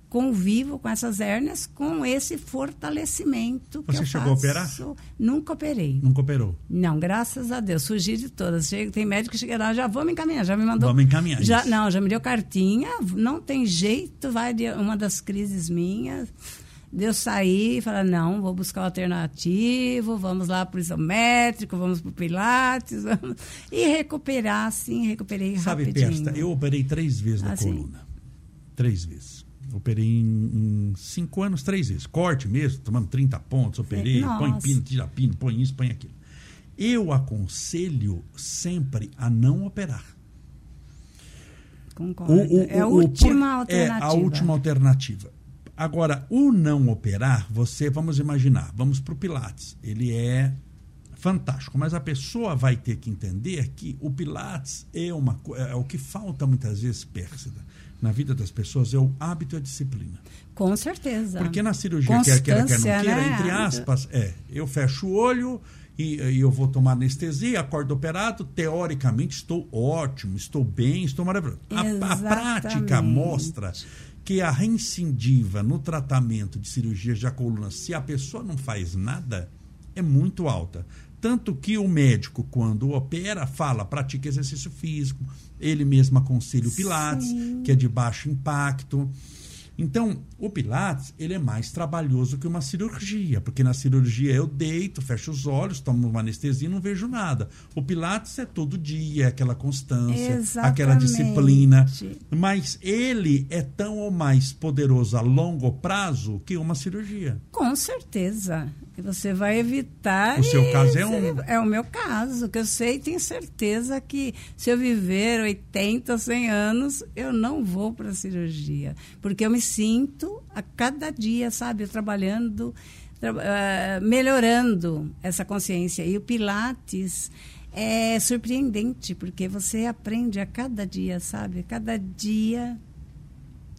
convivo com essas hérnias com esse fortalecimento que Você eu chegou a faço. operar? Nunca operei. Nunca operou. Não, graças a Deus. Fugi de todas. Chega- tem médico que chega lá, já vou me encaminhar, já me mandou. Vamos encaminhar Já, isso. não, já me deu cartinha, não tem jeito, vai de uma das crises minhas. Deu sair e falar, não, vou buscar o alternativo, vamos lá para o isométrico, vamos para o Pilates, vamos... e recuperar, sim, recuperei Sabe, rapidinho. Pesta, eu operei três vezes na Ah, sim. coluna. Três vezes. Operei em, em cinco anos, três vezes. Corte mesmo, tomando 30 pontos, operei, Nossa. põe pino, tira pino, põe isso, põe aquilo. Eu aconselho sempre a não operar. Concordo. O- o- é a o- última alternativa. É a última alternativa. Agora, o não operar, você, vamos imaginar, vamos para o Pilates. Ele é fantástico, mas a pessoa vai ter que entender que o Pilates é, uma, co- é o que falta muitas vezes, Pérsida, na vida das pessoas, é o hábito e a disciplina. Com certeza. Porque na cirurgia, quer queira, quer não queira, né? entre aspas, é, eu fecho o olho e, e eu vou tomar anestesia, acordo operado, teoricamente estou ótimo, estou bem, estou maravilhoso. A, a prática mostra que a reincindiva no tratamento de cirurgias de coluna, se a pessoa não faz nada, é muito alta. Tanto que o médico, quando opera, fala, pratique exercício físico, ele mesmo aconselha o Pilates, que é de baixo impacto. Então, o Pilates, ele é mais trabalhoso que uma cirurgia, porque na cirurgia eu deito, fecho os olhos, tomo uma anestesia e não vejo nada. O Pilates é todo dia, é aquela constância, aquela Exatamente. disciplina. Mas ele é tão ou mais poderoso a longo prazo que uma cirurgia. Com certeza. E Você vai evitar. O seu caso é você- um- É o meu caso, que eu sei e tenho certeza que se eu viver 80, 100 anos, eu não vou para a cirurgia. Porque eu me sinto a cada dia, sabe, trabalhando, tra- ah, melhorando essa consciência. E o Pilates é surpreendente, porque você aprende a cada dia, sabe? Cada dia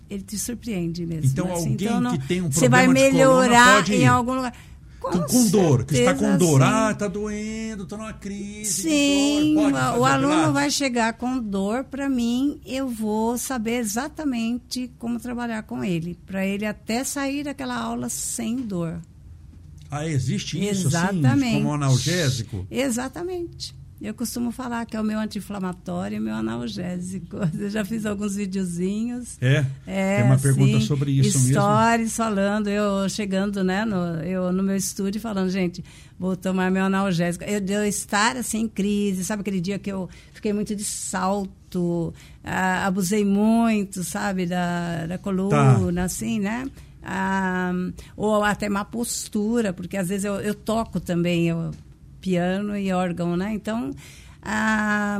ele te surpreende mesmo. Então, assim. alguém que tem um Você vai problema de coluna melhorar pode em algum lugar. Com, com dor, que está com dor. sim. Ah, está doendo, estou numa crise. Sim, o, aluno Pilates? vai chegar com dor para mim, eu vou saber exatamente como trabalhar com ele, para ele até sair daquela aula sem dor. Ah, existe isso Exatamente. assim, como analgésico? Exatamente. Eu costumo falar que é o meu anti-inflamatório e o meu analgésico. Eu já fiz alguns videozinhos. É? É, Tem uma pergunta sim, sobre isso mesmo. Stories falando, eu chegando né, no, eu, no meu estúdio falando, gente, vou tomar meu analgésico. Eu, eu estar assim em crise, sabe aquele dia que eu fiquei muito de salto, ah, abusei muito, sabe, da, da coluna, assim, né? Ah, ou até má postura, porque às vezes eu, eu toco também eu, piano e órgão, né? Então, ah,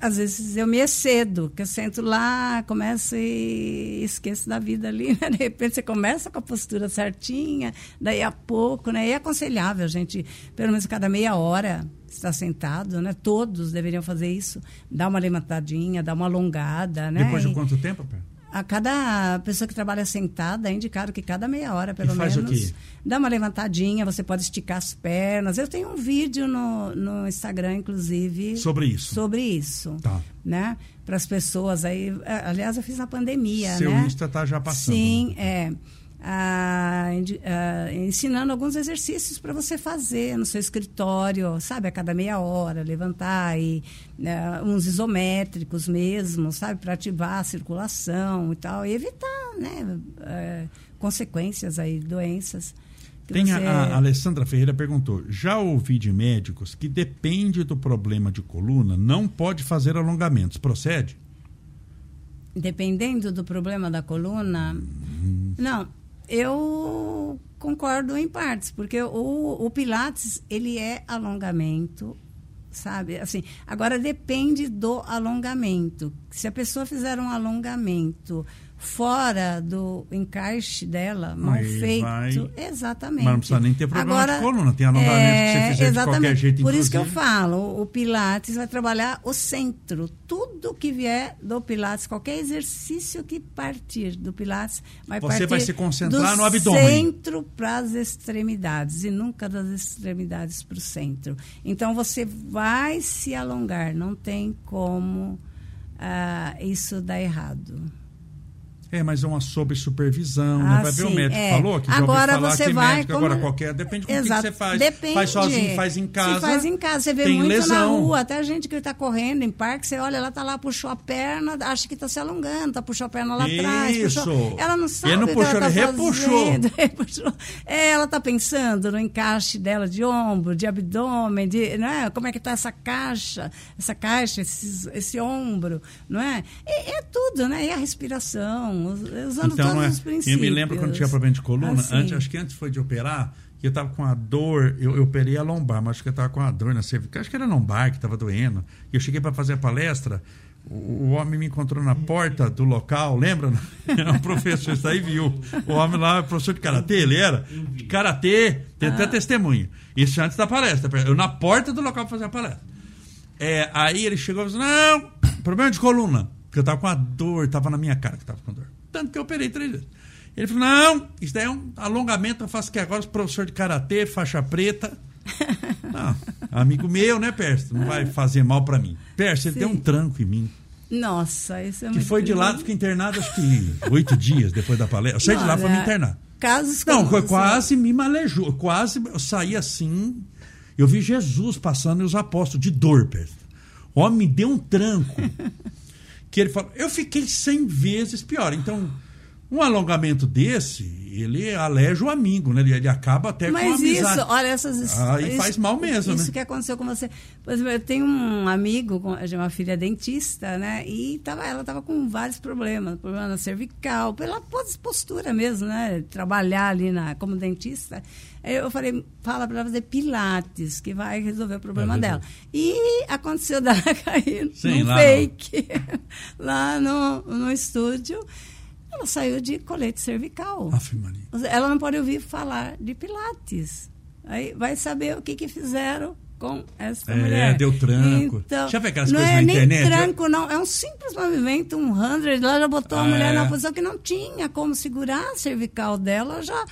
às vezes eu me excedo, que eu sento lá, começo e esqueço da vida ali, né? De repente você começa com a postura certinha, daí a pouco, né? E é aconselhável, gente, pelo menos cada meia hora estar sentado, né? Todos deveriam fazer isso, dar uma levantadinha, dar uma alongada, né? Depois de quanto tempo, Pé? A cada pessoa que trabalha sentada é indicado que cada meia hora, pelo E faz o menos, quê? dá uma levantadinha, você pode esticar as pernas. Eu tenho um vídeo no, no Instagram, inclusive, Sobre isso. sobre isso, Tá. né? Para as pessoas aí, é, aliás, eu fiz na pandemia, Seu né? Insta tá já passando. Sim, é. Ah, ah, ensinando alguns exercícios para você fazer no seu escritório, sabe, a cada meia hora, levantar e ah, uns isométricos mesmo, sabe, para ativar a circulação e tal, e evitar, né, eh, consequências aí, doenças. Tem você... a, a, Alessandra Ferreira perguntou: já ouvi de médicos que depende do problema de coluna, não pode fazer alongamentos. Procede? Dependendo do problema da coluna, hum. não eu concordo em partes, porque o, o Pilates, ele é alongamento, sabe? Assim, agora depende do alongamento. Se a pessoa fizer um alongamento fora do encaixe dela, mal Aí feito. Vai... Exatamente. Mas não precisa nem ter problema Agora, de coluna, tem alongamento é, que você fizer exatamente. de qualquer jeito. Por inclusive. isso que eu falo, o Pilates vai trabalhar o centro. Tudo que vier do Pilates, qualquer exercício que partir do Pilates, vai você partir Você vai se concentrar no abdômen. centro para as extremidades e nunca das extremidades para o centro. Então, você vai se alongar, não tem como uh, isso dar errado. É, mas é uma sob supervisão, né? ah, né? Vai ver o médico é. falou que agora já ouvi você vai médico, como... agora qualquer, depende com o que, você faz. Depende. Faz sozinho, faz em casa. Se faz em casa, você vê muito lesão. na rua, até gente que está correndo em parque, você olha, ela está lá, puxou a perna, acha que está se alongando, tá, puxou a perna lá Isso. atrás. Puxou... Ela não sabe. Ele não puxou, ela tá repuxou. repuxou. É, ela está pensando no encaixe dela de ombro, de abdômen, de, né? como é que está essa caixa, essa caixa, esse, esse ombro, não é? E, é tudo, né? E a respiração, usando então, não é. Eu me lembro quando tinha problema de coluna, assim. antes, acho que antes foi de operar, que eu estava com a dor, eu, eu operei a lombar, mas acho que eu estava com a dor na cervical, acho que era lombar que estava doendo. E eu cheguei para fazer a palestra, o, o, homem me encontrou na porta do local, lembra? Era um professor, isso aí viu. O homem lá, professor de karatê, ele era. De karatê, tem até ah. testemunho. Isso antes da palestra. Eu na porta do local para fazer a palestra. É, aí ele chegou e falou: Não, problema de coluna. Porque eu estava com a dor, estava na minha cara que estava com dor. Tanto que eu operei três vezes. Ele falou: não, isso daí é um alongamento, eu faço que agora, professor de karatê, faixa preta. Não, amigo meu, né, Pércio? Não vai fazer mal para mim. Pércio, ele Sim. deu um tranco em mim. Nossa, isso é Que foi de lá, fiquei internado acho que oito dias depois da palestra. Eu saí de lá para me internar. Casos Não, foi quase me malejou. Quase eu saí assim. Eu vi Jesus passando e os apóstolos de dor, Pércio. O homem me deu um tranco. que ele fala, eu fiquei 100 vezes pior. Então, um alongamento desse, ele aleja o amigo, né? Ele, ele acaba até Mas com a amizade. isso, olha essas Aí isso, faz mal mesmo, isso né? que aconteceu com você. Por exemplo, eu tenho um amigo, uma filha dentista, né? E tava, ela estava com vários problemas, problema na cervical, pela postura mesmo, né? Trabalhar ali na, como dentista. Eu falei, fala para ela fazer pilates, que vai resolver o problema dela. E aconteceu dela cair Sim, no fake, no... lá no, no estúdio. Ela saiu de colete cervical. Ela não pode ouvir falar de Pilates. Aí vai saber o que, que fizeram com essa é, mulher. deu tranco. Então, já vê aquelas não coisas é na nem internet? tranco, não. É um simples movimento, um hundred. Ela já botou ah, a mulher é. numa posição que não tinha como segurar a cervical dela. Já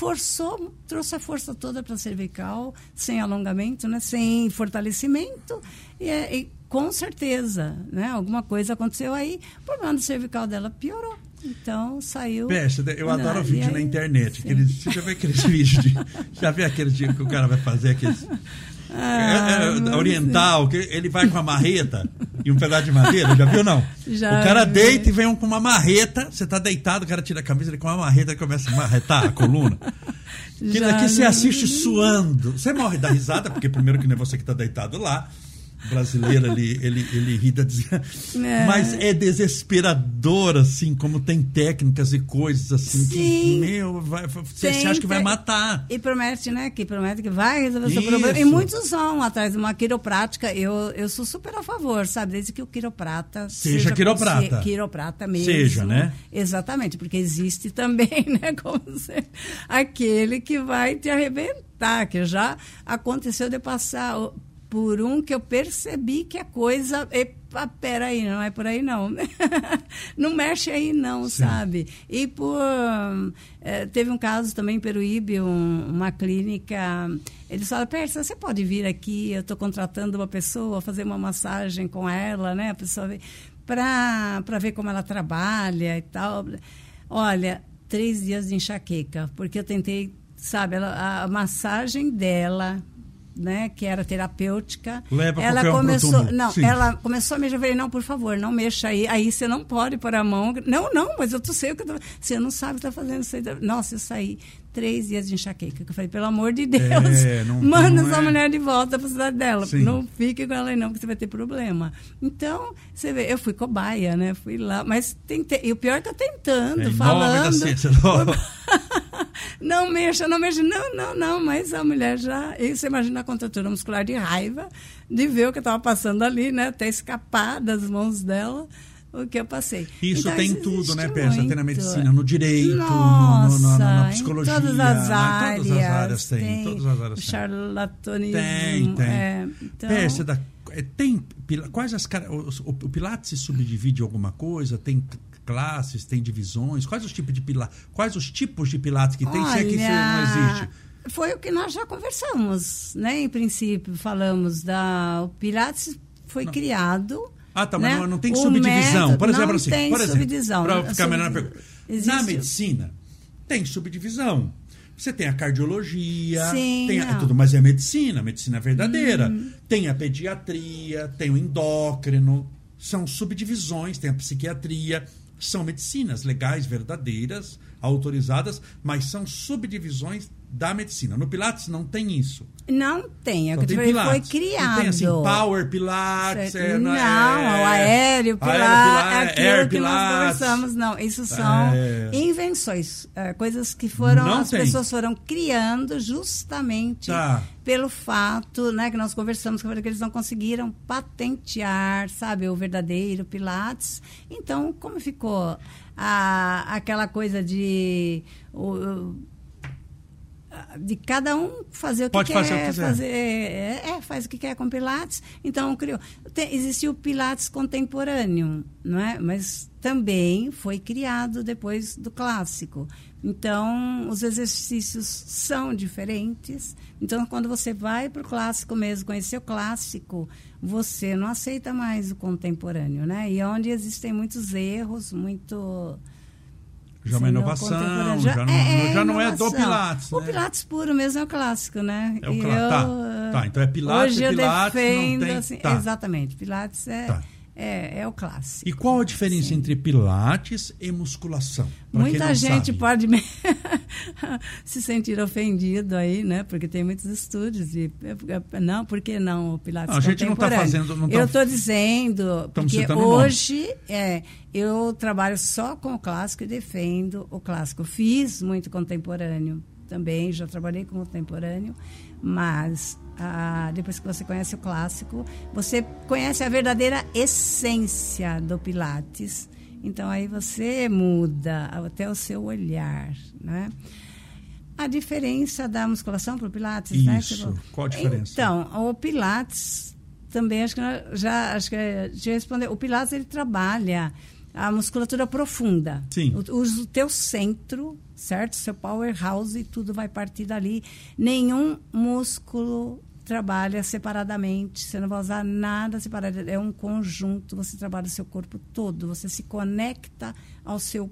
forçou, trouxe a força toda para a cervical, sem alongamento, né? sem fortalecimento. E, é, e com certeza, né? alguma coisa aconteceu aí. O problema do cervical dela piorou. Então saiu. Peste, eu adoro não, vídeo aí, na internet. Aqueles, você já vê aqueles vídeos de. Já vê aqueles de, que o cara vai fazer aqueles. Ah, é, é, oriental, que ele vai com uma marreta e um pedaço de madeira, já viu não? Já o cara deita e vem um com uma marreta, você tá deitado, o cara tira a camisa, ele com uma marreta e começa a marretar a coluna. Que daqui você assiste suando. Você morre da risada, porque primeiro que nem você que tá deitado lá, brasileiro ele, ele, ele ri da é. Mas é desesperador, assim, como tem técnicas e coisas assim Sim. que, meu, vai, você, acha que vai matar. E promete, né? Que promete que vai resolver o seu problema. E muitos vão atrás de uma quiroprática. Eu, eu sou super a favor, sabe? Desde que o quiroprata seja, seja quiroprata. Quiroprata mesmo. Seja, né? Exatamente, porque existe também, né? Como ser, aquele que vai te arrebentar, que já aconteceu de passar por um que eu percebi que a coisa. Epa, peraí, não é por aí não. não mexe aí não, Sim. sabe? E por. É, teve um caso também em Peruíbe, um, uma clínica. Eles falaram, Persa, você pode vir aqui, eu estou contratando uma pessoa, fazer uma massagem com ela, né? A pessoa para ver como ela trabalha e tal. Olha, três dias de enxaqueca, porque eu tentei, sabe, ela, a massagem dela, né, que era terapêutica. Leva ela um começou, túmulo. não, Sim. ela começou a mexer, eu falei, não, por favor, não mexa aí. Aí você não pode pôr a mão. Não, não, mas eu tô sei o que eu tô, você não sabe o que tá fazendo. Você, nossa, eu saí três dias de enxaqueca. que Eu falei, pelo amor de Deus, É, não- manda não essa é- mulher de volta para cidade dela. Sim. Não fique com ela aí não, porque você vai ter problema. Então, você vê, eu fui cobaia, né? Fui lá, mas tentei. E o pior é que eu tentando, É, em nome falando. da ciência. não mexa, não mexa. Não, não, não. Mas a mulher já. E você imagina a contratura muscular de raiva de ver o que estava passando ali, né? Até escapar das mãos dela o que eu passei. Isso Então, tem tudo, né, Persa? Tem na medicina, no direito, no- Nossa, no- na, na em psicologia. todas né? as áreas. Todas as áreas tem. todas as áreas tem. charlatanismo. Tem, tem. É, então, Pérsia, da- é, tem quais as o, o- Pilates se subdivide em alguma coisa? Tem classes, tem divisões? Quais os tipos de pilates? Quais os tipos de pilates que tem? se é que isso não existe. Foi o que nós já conversamos, né? Em princípio, falamos da. O Pilates foi Não. criado. Ah, tá, mas né? não, não tem O subdivisão. método por exemplo, não assim, tem por exemplo, subdivisão. para ficar melhor na Subdi- pergunta. Existe- Na medicina tem subdivisão. Você tem a cardiologia, Sim, tem a, é. Hum. tudo, mas é medicina, medicina verdadeira. Tem a pediatria, tem o endócrino, são subdivisões, tem a psiquiatria, são medicinas legais, verdadeiras, autorizadas, mas são subdivisões da medicina. No Pilates não tem isso. Não tem, é o Só que tem foi Pilates. criado. Não tem assim, Power Pilates, é, não, é- o aéreo, pilar, Pilates, é aquilo Air que nós Pilates. conversamos. Não, isso são É. invenções, é, coisas que foram, Não as tem. pessoas foram criando justamente Tá. pelo fato, né, que nós conversamos, que eles não conseguiram patentear, sabe, o verdadeiro Pilates. Então, como ficou a, aquela coisa de o- de cada um fazer o que Pode quer fazer o que quiser. fazer é, é, faz o que quer com Pilates. Então, criou. Tem, existiu o Pilates contemporâneo, não é? Mas também foi criado depois do clássico. Então, os exercícios são diferentes. Então, quando você vai para o clássico mesmo, conhecer o clássico, você não aceita mais o contemporâneo, né? E é onde existem muitos erros, muito Já é uma inovação, contemporâneo. já, não, já não é do. Pilates. O né? Pilates puro mesmo é o clássico, né? É o clássico. Tá, tá, então é Pilates, Hoje eu Pilates, defendo, tem- assim, tá. exatamente. Pilates é, Tá. É, é o clássico. E qual a diferença Sim. entre Pilates e musculação? Pra Muita gente sabe. pode se sentir ofendido aí, né? Porque tem muitos estudos de não, por que não o Pilates Não, a gente não tá contemporâneo? fazendo- não Eu estou dizendo porque citando hoje é, eu trabalho só com o clássico e defendo o clássico. Fiz muito contemporâneo também, já trabalhei com contemporâneo, mas ah, depois que você conhece o clássico, você conhece a verdadeira essência do Pilates. Então aí você muda até o seu olhar, né? A diferença da musculação para o Pilates, né? Isso. Você falou. Qual a diferença? Então, o Pilates também acho que já acho que já respondeu. O Pilates ele trabalha a musculatura profunda. Sim. O, o teu centro, certo? Seu powerhouse, tudo vai partir dali. Nenhum músculo trabalha separadamente. Você não vai usar nada separado. É um conjunto. Você trabalha o seu corpo todo. Você se conecta ao seu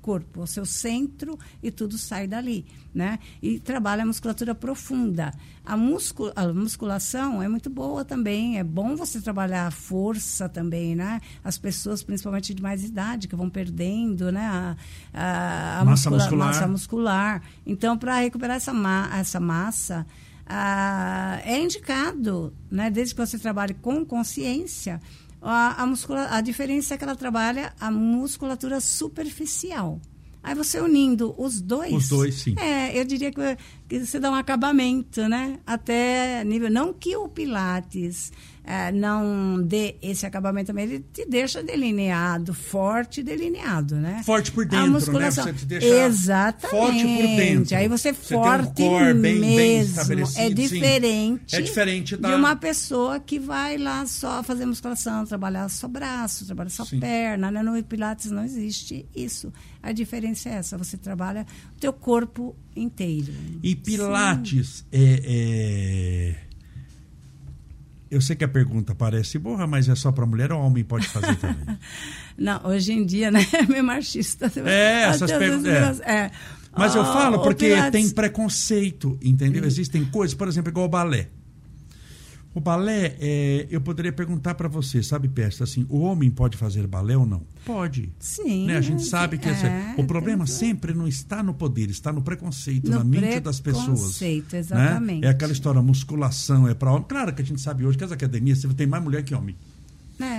corpo, ao seu centro e tudo sai dali, né? E trabalha a musculatura profunda. A, muscul a musculação é muito boa também, é bom você trabalhar a força também, né? As pessoas, principalmente de mais idade, que vão perdendo, né? A, a, a Massa muscula- muscular. massa muscular. Então, para recuperar essa, ma essa massa, ah, é indicado, né? Desde que você trabalhe com consciência, a, a, muscula a diferença é que ela trabalha a musculatura superficial. Aí você unindo os dois. Os dois, sim. É, eu diria que, que você dá um acabamento, né? Até nível. Não que o Pilates eh, não dê esse acabamento também, ele te deixa delineado, forte e delineado, né? Forte por A dentro, né? musculação. Você te deixa Exatamente. forte por dentro. Aí você, Você tem um forte core bem- bem mesmo. é sim. diferente. É diferente da- de uma pessoa que vai lá só fazer musculação, trabalhar só braço, trabalhar só Sim. perna, né? No Pilates não existe isso. A diferença é essa, você trabalha o teu corpo inteiro. E Pilates é, é- eu sei que a pergunta parece burra, mas é só para mulher ou homem pode fazer também? Não, hoje em dia, né? É meio machista. É, essas perguntas. É. é. Mas oh, eu falo porque tem preconceito, entendeu? Hum. Existem coisas, por exemplo, igual o balé. O balé, é, eu poderia perguntar para você, sabe, Pesta, assim, o homem pode fazer balé ou não? Pode. Sim. Né? A gente sabe que é, o problema sempre não está no poder, está no preconceito, no na mente das pessoas. Preconceito, exatamente. Né? É aquela história, musculação é para homem. Claro que a gente sabe hoje que as academias você tem mais mulher que homem.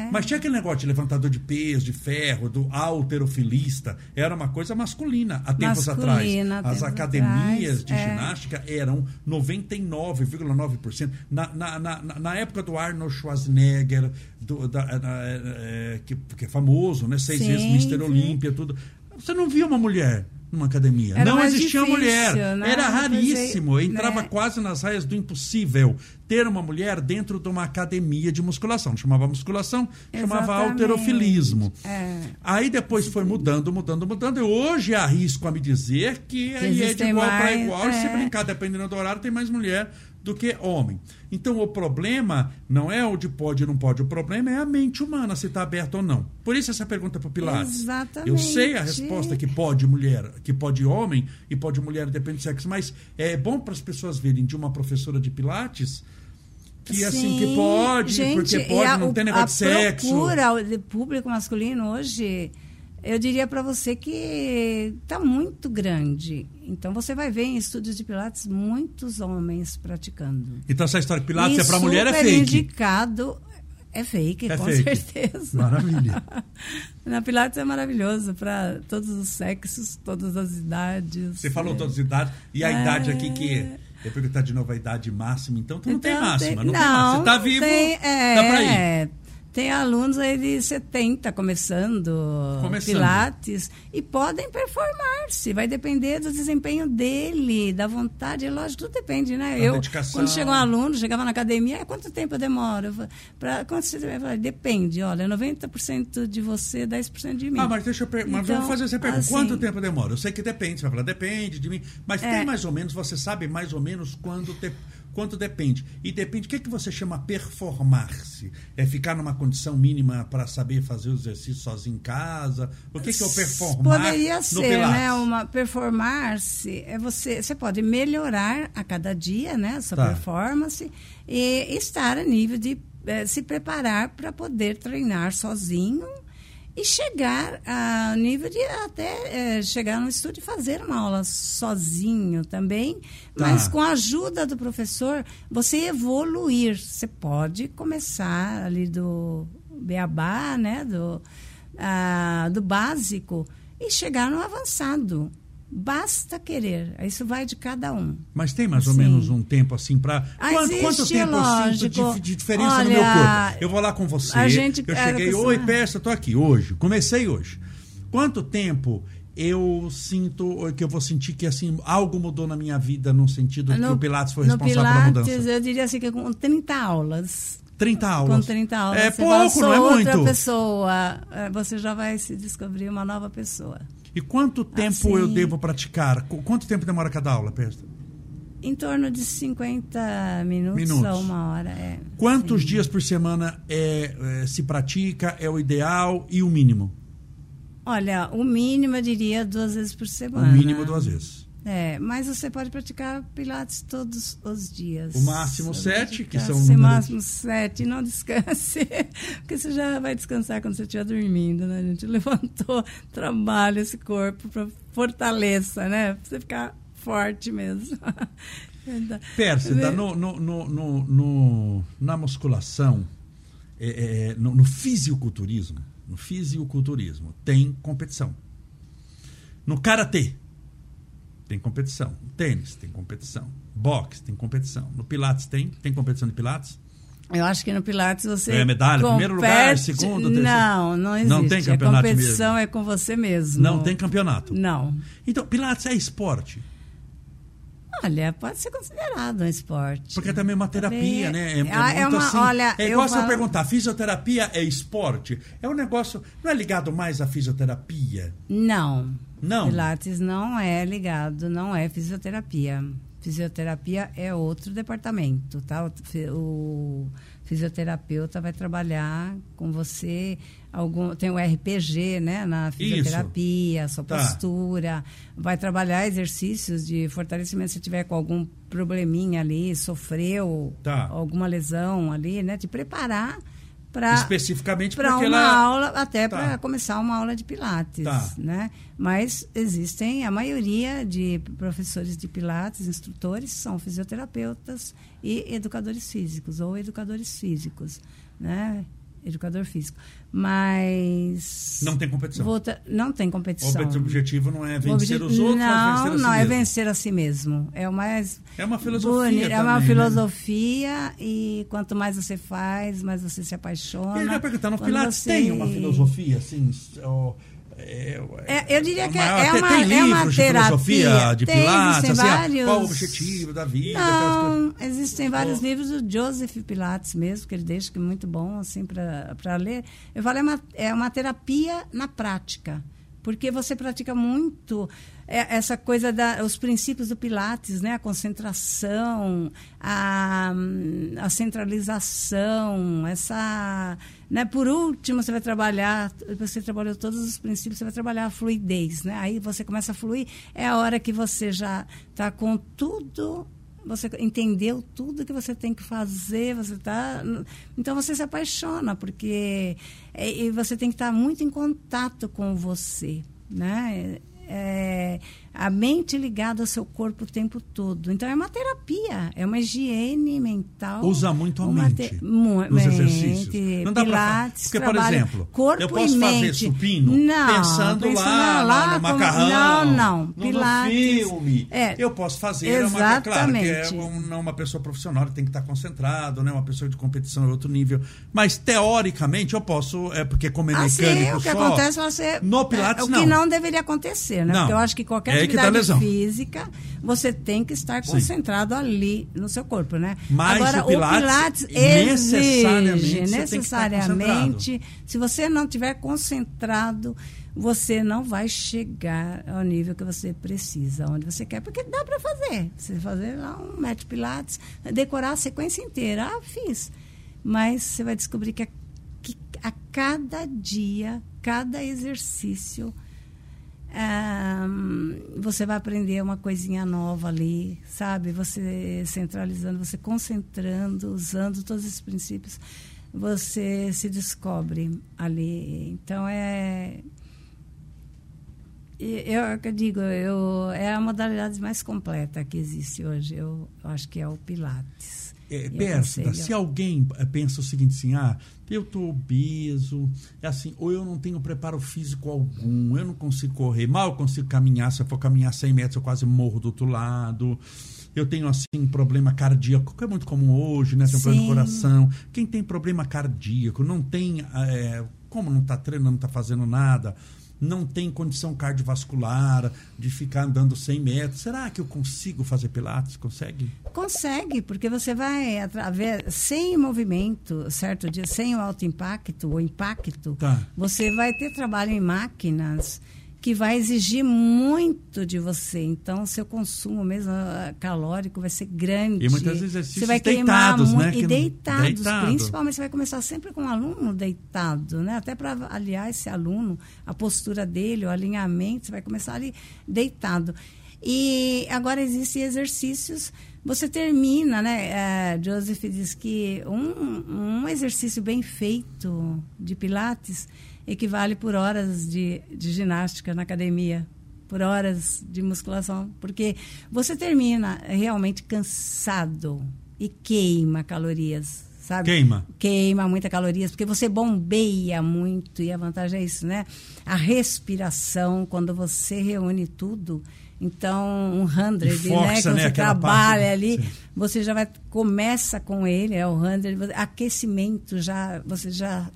É. Mas tinha aquele negócio de levantador de peso, de ferro, do alterofilista. Era uma coisa masculina há tempos masculina, atrás. As academias atrás, de é. ginástica eram 99,9%. Na, na, na, na época do Arnold Schwarzenegger, do, da, é, que, que, é famoso, né? Seis sim, vezes Mister Olímpia, tudo. Você não via uma mulher numa academia. Era não existia difícil, mulher. Né? Era raríssimo. Né? Entrava né? quase nas raias do impossível ter uma mulher dentro de uma academia de musculação. Chamava musculação, Exatamente. chamava alterofilismo. É. Aí depois foi mudando, mudando, mudando. E hoje arrisco a me dizer que, que aí é de igual para igual. É. Se brincar, dependendo do horário, tem mais mulher do que homem. Então o problema não é o de pode ou não pode, o problema é a mente humana, se está aberta ou não. Por isso essa pergunta para o Pilates. Exatamente. Eu sei a resposta que pode mulher, que pode homem e pode mulher, depende do sexo, mas é bom para as pessoas verem de uma professora de Pilates que Sim, assim que pode, gente, porque pode, a, não tem negócio de sexo. A procura de público masculino hoje eu diria para você que está muito grande. Então você vai ver em estúdios de Pilates muitos homens praticando. Então essa história de Pilates e é para mulher é fake. indicado é fake, é com fake. certeza. Maravilha. Na Pilates é maravilhoso para todos os sexos, todas as idades. Você falou é. todas as idades e a é... idade aqui que eu perguntar de novo a idade máxima, então tu não então, tem máxima, tem, não, não tem máxima. Você está vivo, tem, é, dá para ir. Tem alunos aí de 70 começando, começando. Pilates e podem performar-se. Vai depender do desempenho dele, da vontade. É lógico, tudo depende, né? eu, dedicação. quando chegou um aluno, chegava na academia, quanto tempo eu demoro? Pra, quanto você vai Depende, olha, 90% de você, 10% de mim. Ah, mas deixa eu per... então, mas vamos fazer essa pergunta. Assim, quanto tempo demora? Eu sei que depende, você vai falar, depende de mim. Mas é, tem mais ou menos, você sabe mais ou menos quando te quanto depende. E depende, o que, é que você chama performar-se? É ficar numa condição mínima para saber fazer o exercício sozinho em casa? O que, que é o performar Poderia ser, né? Uma performar-se é você, você pode melhorar a cada dia, né? A sua tá. performance e estar a nível de eh, se preparar para poder treinar sozinho e chegar a nível de até é, chegar no estúdio e fazer uma aula sozinho também, tá. mas com a ajuda do professor, você evoluir. Você pode começar ali do beabá, né, do, ah, do básico, e chegar no avançado. Basta querer. Isso vai de cada um. Mas tem mais ou menos um tempo assim para. Quanto, quanto tempo lógico. eu sinto de, de diferença Olha, no meu corpo? Eu vou lá com você. A gente, eu cheguei, oi, peça, estou aqui hoje. Comecei hoje. Quanto tempo eu sinto que eu vou sentir que assim algo mudou na minha vida no sentido no, que o Pilates foi responsável Pilates, pela mudança? Eu diria assim que com 30 aulas 30 aulas. Com 30 aulas. É pouco, não é muito. outra pessoa. É, você já vai se descobrir uma nova pessoa. E quanto tempo assim, eu devo praticar? Quanto tempo demora cada aula, Pesta? Em torno de 50 minutos, minutos. a uma hora. É, Quantos sim. dias por semana é, é, se pratica? É o ideal e o mínimo? Olha, o mínimo eu diria duas vezes por semana. O mínimo duas vezes. É, mas você pode praticar pilates todos os dias. O máximo sete, que são O máximo sete, não descanse, porque você já vai descansar quando você estiver dormindo, né? A gente levantou, trabalha esse corpo para fortaleça, né? Pra você ficar forte mesmo. Pérsida, no, no, no, no, na musculação, é, é, no, no fisiculturismo, no fisiculturismo, tem competição. No karatê, tem competição. Tênis tem competição. Boxe tem competição. No Pilates tem? Tem competição de Pilates? Eu acho que no Pilates você. É medalha, compete... primeiro lugar, segundo, terceiro. Não, não existe. Não tem campeonato. A competição mesmo. é com você mesmo. Não tem campeonato. Não. Então, Pilates é esporte. Olha, pode ser considerado um esporte. Porque é também uma terapia, também né? É, é, é uma, assim, olha, é igual você falo... perguntar, fisioterapia é esporte? É um negócio, não é ligado mais à fisioterapia? Não. Não. Pilates não é ligado, não é fisioterapia. Fisioterapia é outro departamento, tá? O, o fisioterapeuta vai trabalhar com você algum tem o RPG, né, na fisioterapia, Isso. sua tá. postura, vai trabalhar exercícios de fortalecimento se tiver com algum probleminha ali, sofreu tá. alguma lesão ali, né, te preparar para especificamente para uma ela... aula até tá. para começar uma aula de pilates tá. né mas existem a maioria de professores de pilates instrutores são fisioterapeutas e educadores físicos ou educadores físicos né educador físico. Mas. Não tem competição. Volta, não tem competição. O objetivo não é vencer os outros, não, vencer a si Não, é vencer a si mesmo. É, mais é uma filosofia. Bonito, é uma né? filosofia e quanto mais você faz, mais você se apaixona. Eu ia perguntar, no Pilates você... tem uma filosofia, assim. É, é, eu diria que é, uma, tem é uma terapia. De filosofia, de tem, Pilates, assim, vários... qual o objetivo da vida? Não, existem vários oh. livros do Joseph Pilates mesmo, que ele deixa que é muito bom assim para ler. Eu falo, é uma, é uma terapia na prática porque você pratica muito é, essa coisa da os princípios do Pilates, né? A concentração, a, a centralização, essa, né? Por último, você vai trabalhar, você trabalhou todos os princípios, você vai trabalhar a fluidez, né? Aí você começa a fluir, é a hora que você já está com tudo você entendeu tudo que você tem que fazer, você tá, então você se apaixona porque é, e você tem que estar muito em contato com você, né? É, a mente ligada ao seu corpo o tempo todo. Então é uma terapia, é uma higiene mental. Usa muito a mente nos mente, exercícios. Não dá pilates, Porque, por exemplo, corpo eu posso fazer supino não, pensando, pensando lá, lá, no macarrão, não, não, pilates, no filme. É, eu posso fazer, exatamente. É uma, claro que é uma, uma pessoa profissional, tem que estar concentrado, né? uma pessoa de competição é outro nível. Mas, teoricamente, eu posso, é porque como é mecânico assim, o que só, acontece você... No pilates, é, o não. Que não deveria acontecer, né? Não. Porque eu acho que qualquer é atividade física, você tem que estar concentrado Sim. ali no seu corpo, né? Mas Agora, o Pilates, o Pilates necessariamente, exige, necessariamente se você não tiver concentrado, você não vai chegar ao nível que você precisa, onde você quer, porque dá para fazer. Você fazer lá um método Pilates, decorar a sequência inteira. Ah, fiz. Mas você vai descobrir que a, que a cada dia, cada exercício, você vai aprender uma coisinha nova ali, sabe? Você centralizando, você concentrando, usando todos esses princípios, você se descobre ali. Então é eu, eu digo, eu, é a modalidade mais completa que existe hoje. Eu, eu acho que é o Pilates. É, Pérsida, se alguém eh, pensa o seguinte assim, ah, eu estou obeso, é assim, ou eu não tenho preparo físico algum, eu não consigo correr, mal eu consigo caminhar, se eu for caminhar 100 metros eu quase morro do outro lado, eu tenho assim problema cardíaco, que é muito comum hoje, né, tem um problema do coração, quem tem problema cardíaco, não tem, é, como não está treinando, não está fazendo nada, não tem condição cardiovascular de ficar andando 100 metros. Será que eu consigo fazer pilates? Consegue? Consegue, porque você vai através sem movimento, certo sem o alto impacto ou impacto, tá. você vai ter trabalho em máquinas que vai exigir muito de você. Então, seu consumo mesmo ah, calórico vai ser grande. E muitas vezes você vai queimar deitados, né? E deitados, deitado. principalmente você vai começar sempre com um aluno deitado, né? Até para avaliar esse aluno, a postura dele, o alinhamento, você vai começar ali deitado. E agora existem exercícios você termina, né? Uh, Joseph diz que um, um exercício bem feito de Pilates equivale por horas de, de ginástica na academia, por horas de musculação, porque você termina realmente cansado e queima calorias, sabe? Queima. Queima muita calorias, porque você bombeia muito, e a vantagem é isso, né? A respiração, quando você reúne tudo, então um hundred, né? Que né? você trabalha parte, ali, sim. você já vai, começa com ele, é o hundred, aquecimento já, você já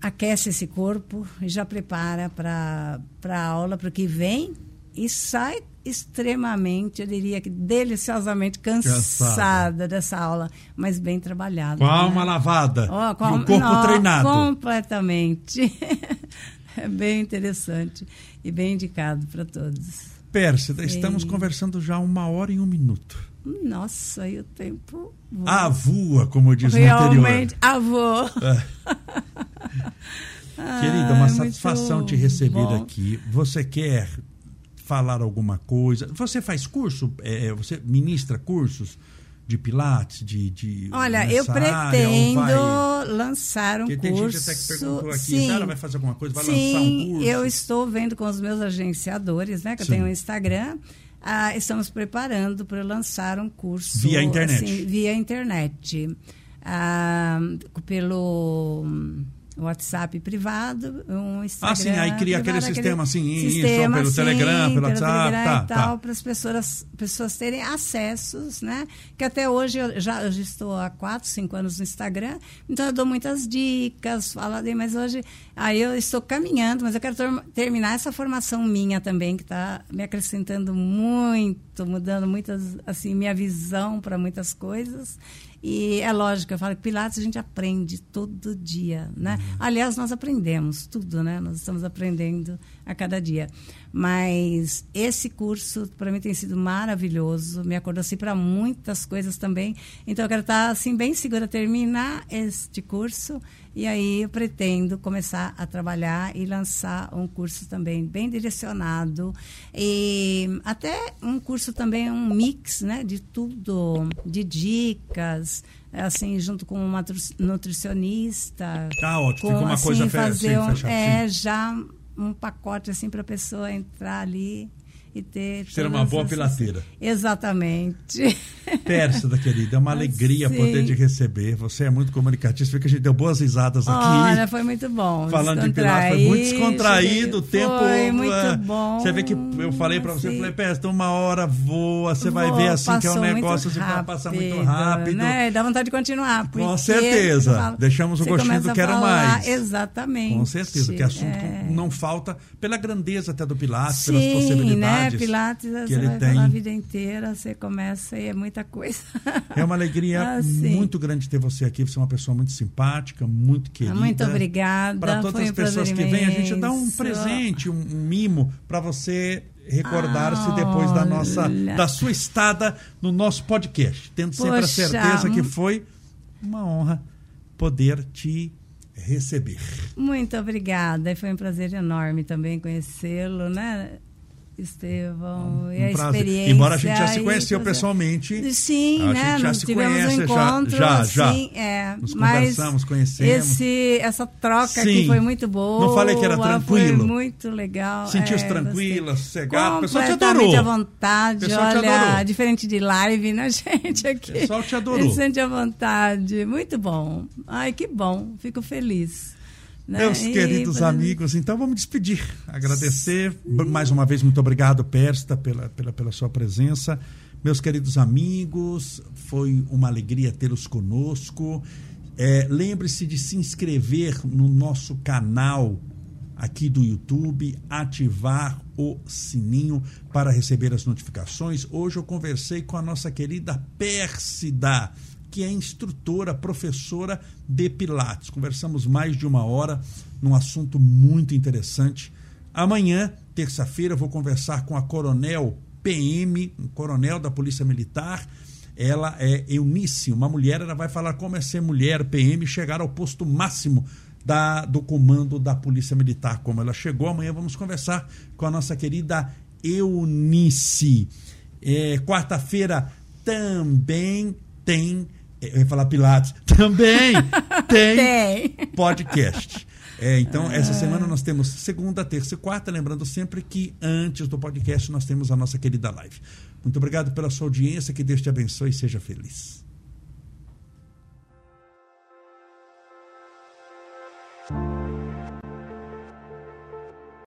aquece esse corpo e já prepara para a aula, para o que vem e sai extremamente, eu diria que deliciosamente cansada, cansada. dessa aula, mas bem trabalhada. Com a alma né? lavada, oh, com o corpo não, treinado. Completamente. é bem interessante e bem indicado para todos. Pérsida, estamos conversando já uma hora e um minuto. Nossa, aí o tempo. Voa. Ah, voa, como diz Realmente, avô. É. Querida, uma satisfação te receber bom. aqui. Você quer falar alguma coisa? Você faz curso? É, você ministra cursos? de Pilates, de. de Olha, eu pretendo vai... lançar um Porque curso. Tem gente até que perguntou aqui, sim, ela vai fazer alguma coisa, vai sim, lançar um curso? Eu estou vendo com os meus agenciadores, né? Que sim. eu tenho um Instagram. Ah, estamos preparando para lançar um curso. Via internet. Assim, via internet. Ah, pelo WhatsApp privado, um Instagram. Ah, sim, aí cria aquele sistema assim, sistema, pelo sim, Telegram, pelo WhatsApp, Telegram tá, e tal, tá. para as pessoas, pessoas terem acessos, né? Que até hoje eu já, eu já estou há quatro, cinco anos no Instagram, então eu dou muitas dicas, falo mas hoje aí eu estou caminhando, mas eu quero terminar essa formação minha também, que está me acrescentando muito, mudando muitas, assim, minha visão para muitas coisas. E é lógico, eu falo que Pilates a gente aprende todo dia, né? Uhum. Aliás, nós aprendemos tudo, né? Nós estamos aprendendo a cada dia. Mas esse curso, para mim, tem sido maravilhoso. Me acordou assim para muitas coisas também. Então, eu quero estar assim, bem segura terminar este curso. E aí, eu pretendo começar a trabalhar e lançar um curso também bem direcionado. E até um curso também, um mix né, de tudo, de dicas assim, junto com uma nutricionista. Tá ótimo, com, fica uma assim, coisa fazer um, é, já um pacote assim para a pessoa entrar ali e ter. Ser uma boa pilateira. Exatamente. Pérsida, querida, é uma alegria poder te receber. Você é muito comunicativa. Vê que a gente deu boas risadas aqui. Olha, foi muito bom. Falando de pilates, foi muito descontraído. O tempo. Foi muito é, bom. Você vê que eu falei para você, eu falei, Pérsida, uma hora voa, você vai ver assim que é um negócio, assim, rápido, passa muito rápido. Né? Dá vontade de continuar. Com certeza. Deixamos o gostinho do quero mais. Exatamente. Com certeza, que assunto é... não falta pela grandeza até do Pilates, Sim, pelas possibilidades. Né? Pilates que ele vai tem. a vida inteira, você começa e é muita coisa. É uma alegria ah, muito grande ter você aqui. Você é uma pessoa muito simpática, muito querida. Muito obrigada. Para todas as pessoas que vêm, a gente dá um presente, um, um mimo para você recordar-se depois da nossa da sua estada no nosso podcast, tendo sempre Poxa, a certeza que foi uma honra poder te receber. Muito obrigada. Foi um prazer enorme também conhecê-lo, né? Estevão, um, e a prazer. experiência. Embora a gente já se conheceu pessoalmente. Sim, a né? gente já Nós se tivemos conhece, um encontro, já, já, sim, é. Nos mas conversamos, conhecemos. Esse, essa troca sim. aqui foi muito boa. Não falei que era tranquilo. Foi muito legal. Sentiu-se é, tranquila, sossegado. O pessoal te adorou. à vontade, olha, diferente de live, né, gente? Aqui. O pessoal te adorou. Se sente à vontade. Muito bom. Ai, que bom. Fico feliz. Né? Meus e, queridos amigos, então vamos despedir. Agradecer Sim. mais uma vez, muito obrigado, Persta, pela, pela, pela sua presença. Meus queridos amigos, foi uma alegria tê-los conosco. É, Lembre-se de se inscrever no nosso canal aqui do YouTube, ativar o sininho para receber as notificações. Hoje eu conversei com a nossa querida Pérsida que é instrutora, professora de Pilates. Conversamos mais de uma hora num assunto muito interessante. Amanhã, terça-feira, vou conversar com a Coronel PM, um coronel da Polícia Militar. Ela é Eunice, uma mulher, ela vai falar como é ser mulher PM chegar ao posto máximo da, do comando da Polícia Militar, como ela chegou. Amanhã vamos conversar com a nossa querida Eunice. É, Quarta-feira também tem eu ia falar Pilates. Também tem, tem. podcast. É, então, ah. essa semana nós temos segunda, terça e quarta. Lembrando sempre que antes do podcast nós temos a nossa querida live. Muito obrigado pela sua audiência. Que Deus te abençoe e seja feliz.